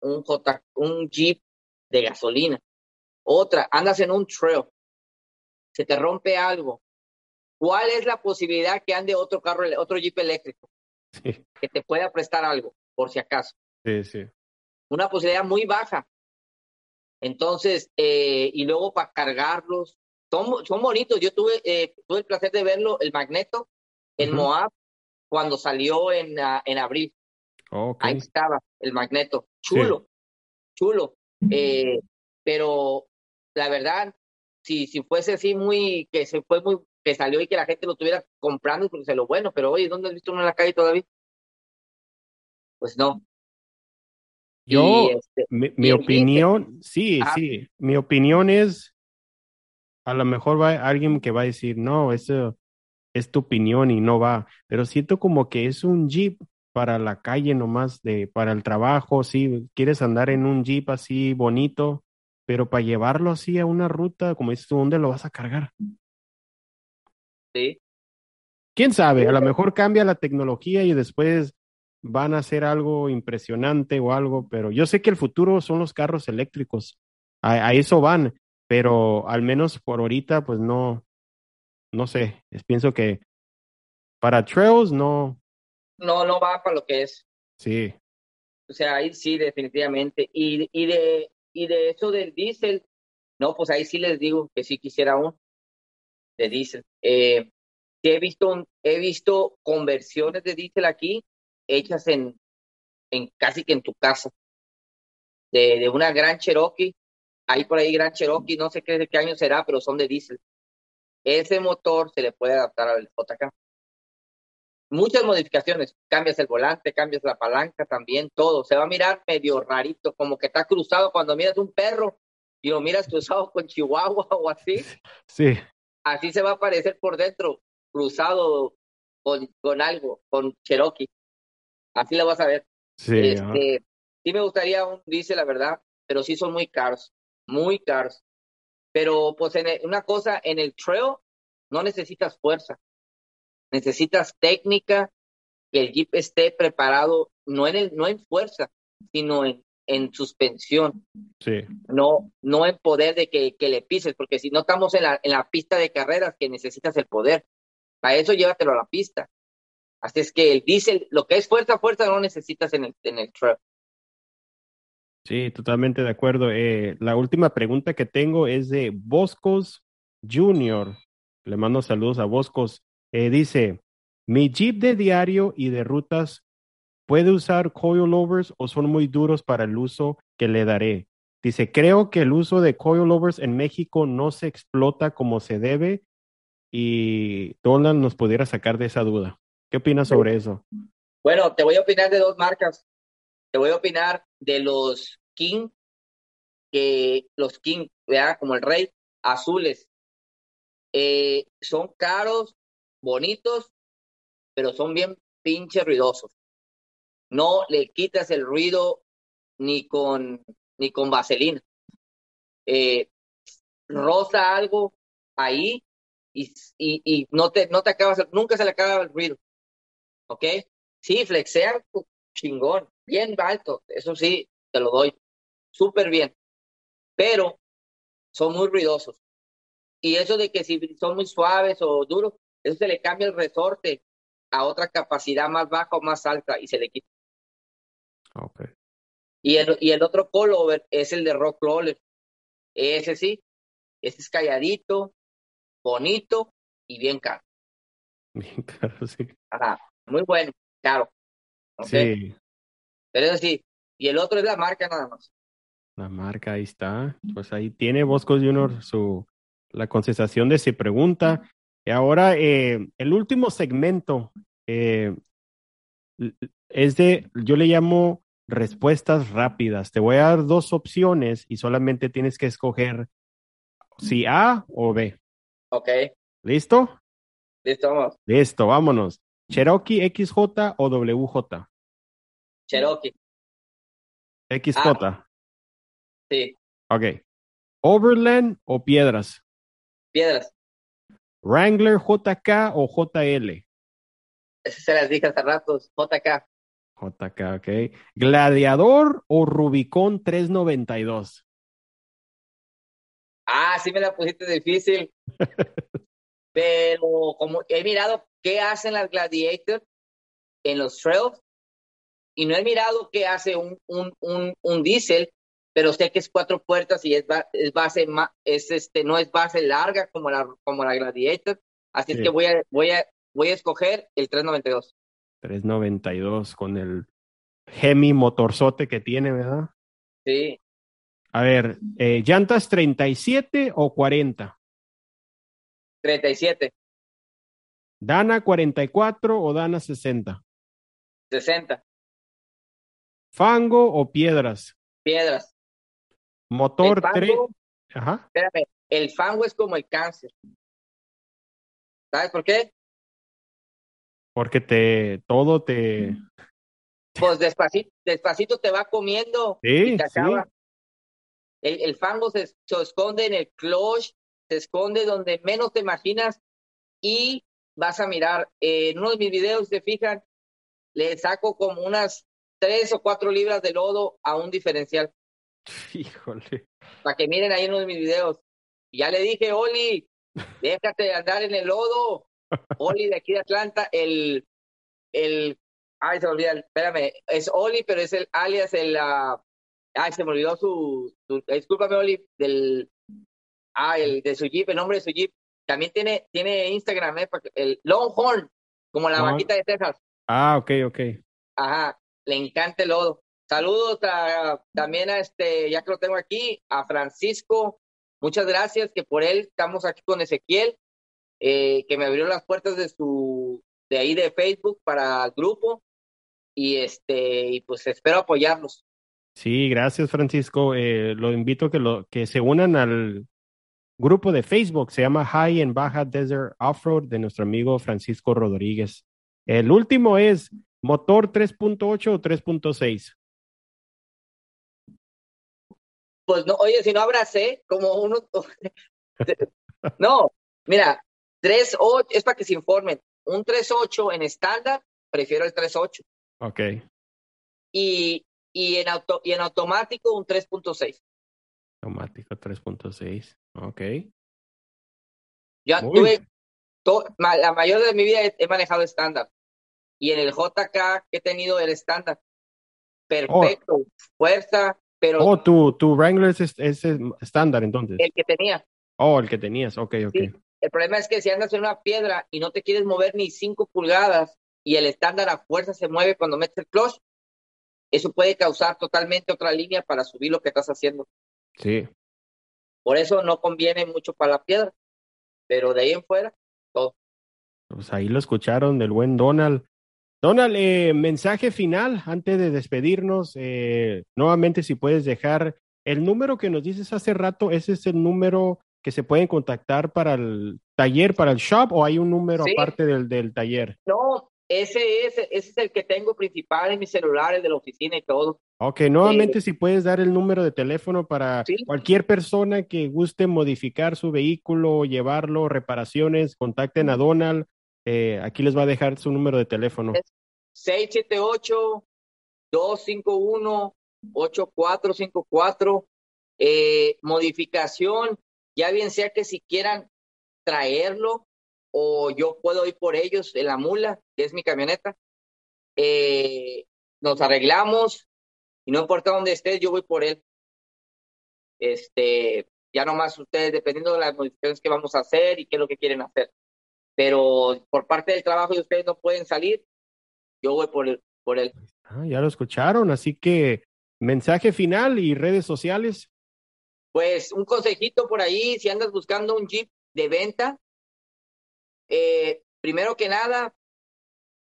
un, J, un Jeep de gasolina. Otra, andas en un trail, se te rompe algo. ¿Cuál es la posibilidad que ande otro carro, otro Jeep eléctrico? Sí. Que te pueda prestar algo, por si acaso. Sí, sí. Una posibilidad muy baja. Entonces, eh, y luego para cargarlos, son, son bonitos. Yo tuve, eh, tuve el placer de verlo, el Magneto, en uh -huh. Moab, cuando salió en, uh, en abril. Okay. Ahí estaba el magneto, chulo, sí. chulo. Eh, pero la verdad, si, si fuese así muy, que se fue muy, que salió y que la gente lo estuviera comprando, porque se lo bueno, pero oye, ¿dónde has visto uno en la calle todavía? Pues no. Yo, este, mi, mi opinión, sí, ah, sí, mi opinión es, a lo mejor va alguien que va a decir, no, eso es tu opinión y no va, pero siento como que es un Jeep para la calle nomás, de, para el trabajo, si quieres andar en un jeep así bonito, pero para llevarlo así a una ruta, como dices tú, ¿dónde lo vas a cargar? Sí. ¿Quién sabe? A lo mejor cambia la tecnología y después van a hacer algo impresionante o algo, pero yo sé que el futuro son los carros eléctricos, a, a eso van, pero al menos por ahorita, pues no, no sé, pienso que para trails no, no, no va para lo que es. Sí. O sea, ahí sí, definitivamente. Y, y, de, y de eso del diésel, no, pues ahí sí les digo que sí quisiera uno de diésel. Eh, he visto, he visto conversiones de diésel aquí hechas en, en casi que en tu casa. De, de una gran Cherokee, hay por ahí gran Cherokee, no sé qué de qué año será, pero son de diésel. Ese motor se le puede adaptar al JK muchas modificaciones. Cambias el volante, cambias la palanca también, todo. Se va a mirar medio rarito, como que está cruzado cuando miras un perro y lo miras cruzado con Chihuahua o así. Sí. Así se va a parecer por dentro, cruzado con, con algo, con Cherokee. Así lo vas a ver. Sí. Este, sí me gustaría un dice la verdad, pero sí son muy caros, muy caros. Pero pues en el, una cosa, en el trail no necesitas fuerza necesitas técnica, que el jeep esté preparado, no en, el, no en fuerza, sino en, en suspensión. Sí. No, no en poder de que, que le pises, porque si no estamos en la, en la pista de carreras que necesitas el poder. Para eso llévatelo a la pista. Así es que el diésel, lo que es fuerza, fuerza no necesitas en el, en el truck. Sí, totalmente de acuerdo. Eh, la última pregunta que tengo es de Boscos Junior. Le mando saludos a Boscos. Eh, dice, mi Jeep de diario y de rutas puede usar coilovers o son muy duros para el uso que le daré. Dice, creo que el uso de coilovers en México no se explota como se debe y Donald nos pudiera sacar de esa duda. ¿Qué opinas sobre eso? Bueno, te voy a opinar de dos marcas. Te voy a opinar de los King, que los King, ¿verdad? como el rey, azules. Eh, son caros, bonitos, pero son bien pinche ruidosos. No le quitas el ruido ni con, ni con vaselina. Eh, roza algo ahí y, y, y, no, te, no te acabas, nunca se le acaba el ruido. ¿Ok? Sí, flexean chingón, bien alto, eso sí, te lo doy, súper bien. Pero son muy ruidosos. Y eso de que si son muy suaves o duros, eso se le cambia el resorte a otra capacidad más baja o más alta y se le quita. Okay. Y el, y el otro coilover es el de Rock Roller. Ese sí, ese es calladito, bonito y bien caro. Bien caro, sí. Ajá, muy bueno, caro. Okay. Sí. Pero eso sí, y el otro es la marca nada más. La marca, ahí está. Pues ahí tiene Bosco Junior su, la contestación de su pregunta. Y ahora, eh, el último segmento eh, es de, yo le llamo respuestas rápidas. Te voy a dar dos opciones y solamente tienes que escoger si A o B. Ok, ¿Listo? listo, vamos. Listo, vámonos. Cherokee XJ o WJ. Cherokee, XJ. sí. Ok. Overland o Piedras. Piedras, Wrangler JK o JL. esas se las dije hace ratos. JK, JK, ok. Gladiador o Rubicon 392. Ah, sí me la pusiste difícil. Pero como he mirado qué hacen las Gladiator en los trails y no he mirado qué hace un, un, un, un diésel, pero sé que es cuatro puertas y es, ba- es base es este no es base larga como la como la Gladiator, así Sí. es que voy a voy a voy a escoger el 392. 392 con el Hemi motorzote que tiene, ¿verdad? Sí, A ver, eh, llantas 37 o 40. 37, Dana 44 o Dana 60. 60, Fango o piedras. piedras. Motor El 3. fango, Ajá. espérame, el fango es como el cáncer. ¿Sabes por qué? Porque te todo te. Pues despacito, despacito te va comiendo Sí, y te sí. El, el fango se, se esconde en el clutch, se esconde donde menos te imaginas y vas a mirar. eh, en uno de mis videos, se fijan, le saco como unas tres o cuatro libras de lodo a un diferencial, Híjole. para que miren ahí en uno de mis videos. Y ya le dije, Oli, déjate de andar en el lodo. Oli de aquí de Atlanta, el, el, ay, se me olvida, espérame, es Oli, pero es el alias, el, ah, ay, se me olvidó su, su discúlpame, Oli, del, ah, el de su Jeep, el nombre de su Jeep. También tiene, tiene Instagram, eh, el Longhorn, como la vaquita de Texas. Ah, ok, ok. Ajá, le encanta el lodo. Saludos a- también a este, ya que lo tengo aquí, a Francisco. Muchas gracias, que por él estamos aquí con Ezequiel, eh, que me abrió las puertas de su, de ahí de Facebook para el grupo. Y este, y pues espero apoyarlos. Sí, gracias, Francisco. Eh, lo invito a que, lo, que se unan al grupo de Facebook. Se llama High and Baja Desert Offroad de nuestro amigo Francisco Rodríguez. El último es motor 3.8 o 3.6. Pues no, oye, si no abracé, como uno. no, mira, 3.8, es para que se informen. Un 3.8 en estándar, prefiero el 3.8. Ok. Y, y, en auto, y en automático, un 3.6. Automático 3.6. Ok. Yo tuve, to- la mayor de mi vida he, he manejado estándar. Y en el JK he tenido el estándar. Perfecto, fuerza, pero Oh, tu, tu Wrangler es, es, es estándar entonces. el que tenía. Oh, el que tenías. Ok, ok. Sí. El problema es que si andas en una piedra y no te quieres mover ni 5 pulgadas y el estándar a fuerza se mueve cuando metes el clutch, eso puede causar totalmente otra línea para subir lo que estás haciendo. Sí. Por eso no conviene mucho para la piedra. Pero de ahí en fuera, todo. Pues ahí lo escucharon del buen Donald. Donald, eh, mensaje final antes de despedirnos. Eh, nuevamente, si puedes dejar el número que nos dices hace rato, ese es el número que se pueden contactar para el taller, para el shop, o hay un número Sí. aparte del, del taller. No, ese es, ese es el que tengo principal en mi celular, el de la oficina y todo. Ok, nuevamente, si puedes dar el número de teléfono para Sí. cualquier persona que guste modificar su vehículo, llevarlo, reparaciones, contacten a Donald. Eh, aquí les va a dejar su número de teléfono. 678-251-8454. Eh, modificación, ya bien sea que si quieran traerlo o yo puedo ir por ellos en la mula, que es mi camioneta. Eh, nos arreglamos y no importa dónde estés, yo voy por él. Este, ya nomás ustedes, dependiendo de las modificaciones que vamos a hacer y qué es lo que quieren hacer. Pero por parte del trabajo y ustedes no pueden salir, yo voy por el, por él. Ah, ya lo escucharon, así que mensaje final y redes sociales. Pues un consejito por ahí, si andas buscando un Jeep de venta, eh, primero que nada,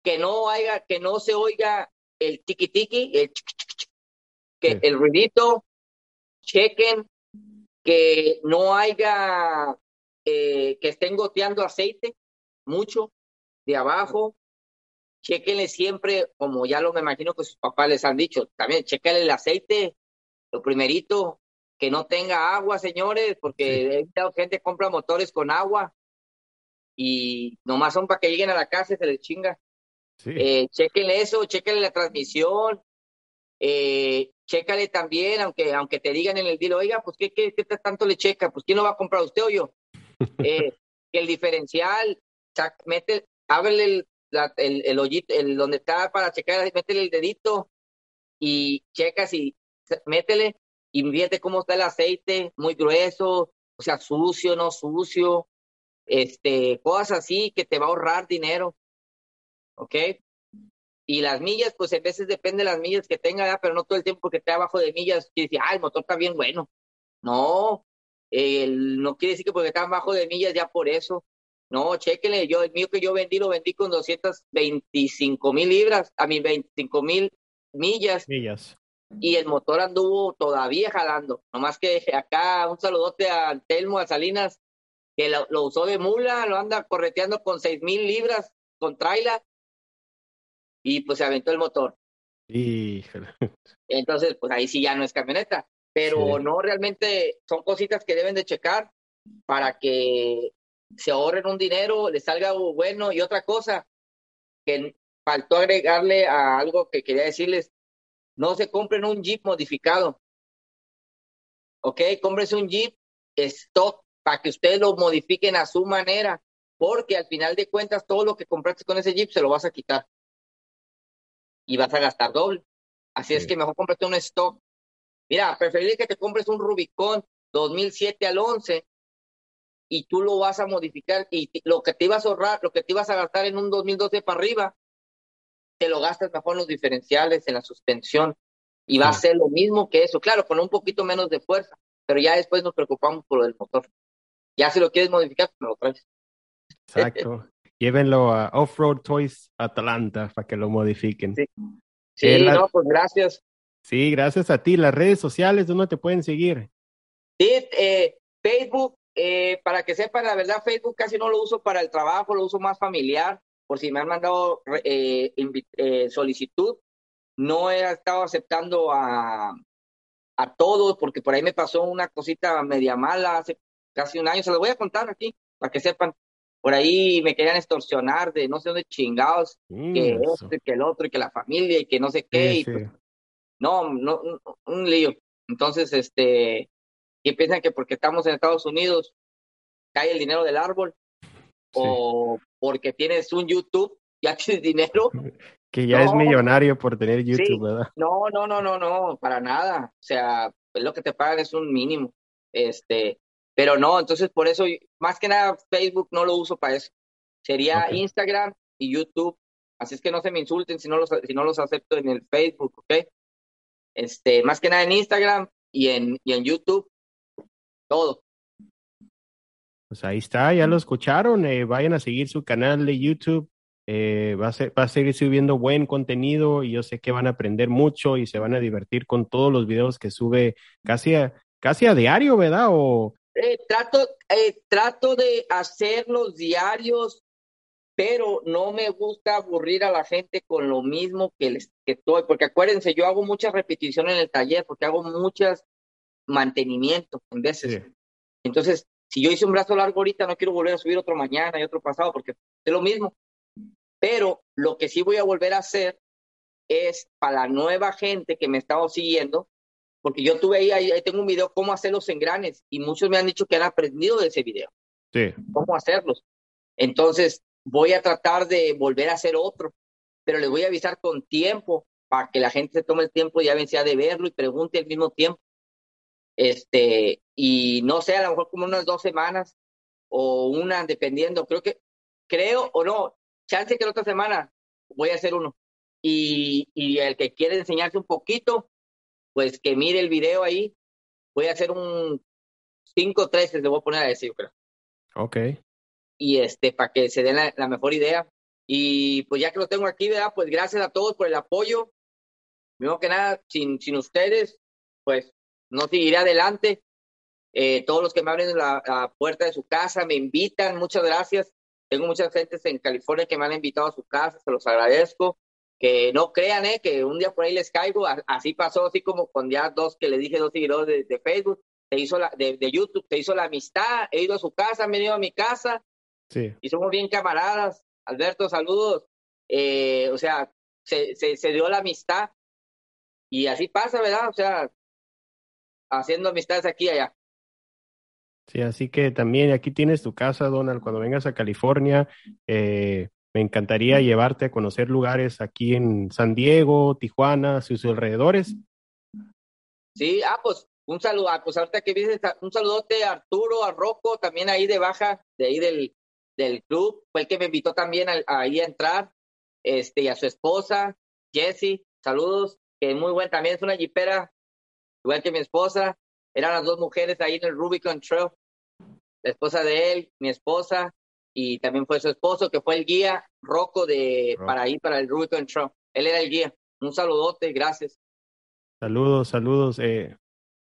que no haya, que no se oiga el tiki tiki, el que el ruidito, chequen que no haya, eh, que estén goteando aceite mucho de abajo, chequenle siempre, como ya lo me imagino que sus papás les han dicho, también chequenle el aceite, lo primerito, que no tenga agua, señores, porque sí. gente compra motores con agua y nomás son para que lleguen a la casa y se les chinga. Sí. Eh, chequenle eso, chequenle la transmisión, eh, chécale también, aunque, aunque te digan en el deal, oiga, pues ¿qué, qué, qué tanto le checa? Pues ¿quién lo va a comprar usted o yo? eh, el diferencial, mete, ábrele el, la, el, el hoyito, el, donde está para checar, métele el dedito y checas y métele y fíjate cómo está el aceite, muy grueso, o sea, sucio, no sucio, este, cosas así que te va a ahorrar dinero, ¿ok? Y las millas, pues a veces depende de las millas que tenga, ¿verdad? pero no todo el tiempo que esté abajo de millas, quiere decir, ah, el motor está bien bueno. No, no quiere decir que porque está abajo de millas ya por eso. No, chéquenle, yo, el mío que yo vendí, lo vendí con 225 mil libras, a mí 25 mil millas. Millas. Y el motor anduvo todavía jalando. Nomás que acá un saludote a Telmo, a Salinas, que lo, lo usó de mula, lo anda correteando con 6 mil libras con trailer y pues se aventó el motor. Híjole. Entonces, pues ahí sí ya no es camioneta, pero sí. no realmente son cositas que deben de checar para que se ahorren un dinero, les salga bueno y otra cosa que faltó agregarle a algo que quería decirles, no se compren un Jeep modificado. Ok, cómprese un Jeep stock para que ustedes lo modifiquen a su manera, porque al final de cuentas todo lo que compraste con ese Jeep se lo vas a quitar y vas a gastar doble. Así sí. es que mejor cómprate un stock. Mira, preferible que te compres un Rubicon 2007 al 11 y tú lo vas a modificar y lo que te ibas a ahorrar, lo que te ibas a gastar en un 2012 para arriba, te lo gastas mejor en los diferenciales, en la suspensión y va sí. a ser lo mismo que eso, claro, con un poquito menos de fuerza, pero ya después nos preocupamos por el motor. Ya si lo quieres modificar, pues me lo traes. Exacto. Llévenlo a Off-Road Toys Atlanta para que lo modifiquen. Sí, sí la... no, pues gracias. Sí, gracias a ti. Las redes sociales, ¿dónde te pueden seguir? Sí, eh, Facebook, eh, para que sepan, la verdad, Facebook casi no lo uso para el trabajo, lo uso más familiar, por si me han mandado eh, eh, solicitud. No he estado aceptando a, a todos, porque por ahí me pasó una cosita media mala hace casi un año. Se lo voy a contar aquí, para que sepan. Por ahí me querían extorsionar de no sé dónde chingados, mm, que eso. este, que el otro, y que la familia, y que no sé qué. Sí, y, pues, no, no, un, un lío. Entonces, este, y piensan que porque estamos en Estados Unidos cae el dinero del árbol sí. o porque tienes un YouTube ya tienes dinero. Que ya no, es millonario por tener YouTube, sí. ¿verdad? No, no, no, no, no, para nada. O sea, lo que te pagan es un mínimo. Este, pero no, entonces por eso, más que nada, Facebook no lo uso para eso. Sería okay. Instagram y YouTube. Así es que no se me insulten si no los, si no los acepto en el Facebook, ¿ok? Este, más que nada en Instagram y en, y en YouTube todo. Pues ahí está, ya lo escucharon. Eh, vayan a seguir su canal de YouTube. Eh, va, a ser, va a seguir subiendo buen contenido y yo sé que van a aprender mucho y se van a divertir con todos los videos que sube casi a, casi a diario, ¿verdad? O... Eh, trato, eh, trato de hacer los diarios, pero no me gusta aburrir a la gente con lo mismo que les que estoy, porque acuérdense, yo hago muchas repeticiones en el taller, porque hago muchas mantenimiento en veces. Sí. Entonces, si yo hice un brazo largo ahorita, no quiero volver a subir otro mañana y otro pasado, porque es lo mismo. Pero lo que sí voy a volver a hacer es para la nueva gente que me estaba siguiendo, porque yo tuve ahí, ahí, tengo un video cómo hacer los engranes y muchos me han dicho que han aprendido de ese video. Sí. Cómo hacerlos. Entonces, voy a tratar de volver a hacer otro, pero les voy a avisar con tiempo para que la gente se tome el tiempo ya vencía de verlo y pregunte al mismo tiempo este, y no sé, a lo mejor como unas dos semanas o una, dependiendo, creo que, creo o no, chance que la otra semana voy a hacer uno, y, y el que quiere enseñarse un poquito, pues que mire el video ahí. Voy a hacer un 5-13, le voy a poner a decir, creo. Ok. Y este, para que se den la, la, mejor idea. Y pues ya que lo tengo aquí, ¿verdad? Pues gracias a todos por el apoyo. Primero que nada, sin, sin ustedes, pues no seguiré adelante. Eh, todos los que me abren la, la, puerta de su casa, me invitan, muchas gracias. Tengo muchas gentes en California que me han invitado a su casa, se los agradezco. Que no crean, eh, que un día por ahí les caigo. Así pasó, así como con ya dos que le dije, dos seguidores de, de Facebook, se hizo la, de, de, YouTube, se hizo la amistad. He ido a su casa, me he ido a mi casa. Sí. Y somos bien camaradas. Alberto, saludos. Eh, o sea, se, se, se dio la amistad. Y así pasa, ¿verdad? O sea, haciendo amistades aquí y allá. Sí, así que también aquí tienes tu casa, Donald. Cuando vengas a California, eh, me encantaría llevarte a conocer lugares aquí en San Diego, Tijuana, sus alrededores. Sí, ah, pues un saludo, pues ahorita que vienes, un saludote a Arturo, a Rocco, también ahí de baja, de ahí del, del club, fue el que me invitó también a, a ahí a entrar, este, y a su esposa, Jessie, saludos, que es muy buena, también es una jipera, igual que mi esposa, eran las dos mujeres ahí en el Rubicon Trail, la esposa de él, mi esposa, y también fue su esposo, que fue el guía Rocco de, Rocco. para ir para el Rubicon Trail, él era el guía, un saludote, gracias. Saludos, saludos. Eh,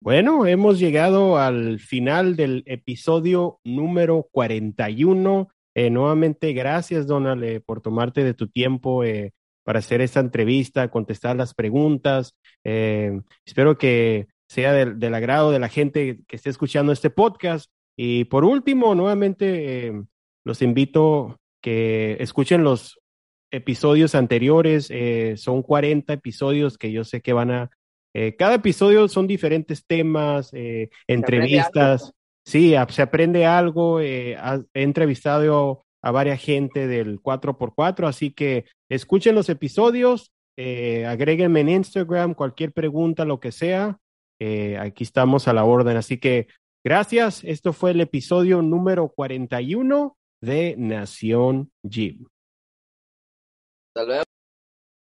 bueno, hemos llegado al final del episodio número 41. Eh, nuevamente, gracias, Donald, eh, por tomarte de tu tiempo eh, para hacer esta entrevista, contestar las preguntas. Eh, espero que sea del, del, agrado de la gente que esté escuchando este podcast. Y por último, nuevamente, eh, los invito que escuchen los episodios anteriores. Eh, son 40 episodios que yo sé que van a cada episodio son diferentes temas, entrevistas. Sí, se aprende algo. He entrevistado a varias gente del 4x4, así que escuchen los episodios, eh, agréguenme en Instagram, cualquier pregunta, lo que sea. Eh, aquí estamos a la orden. Así que gracias. Esto fue el episodio número 41 de Nación Jeep. Hasta luego.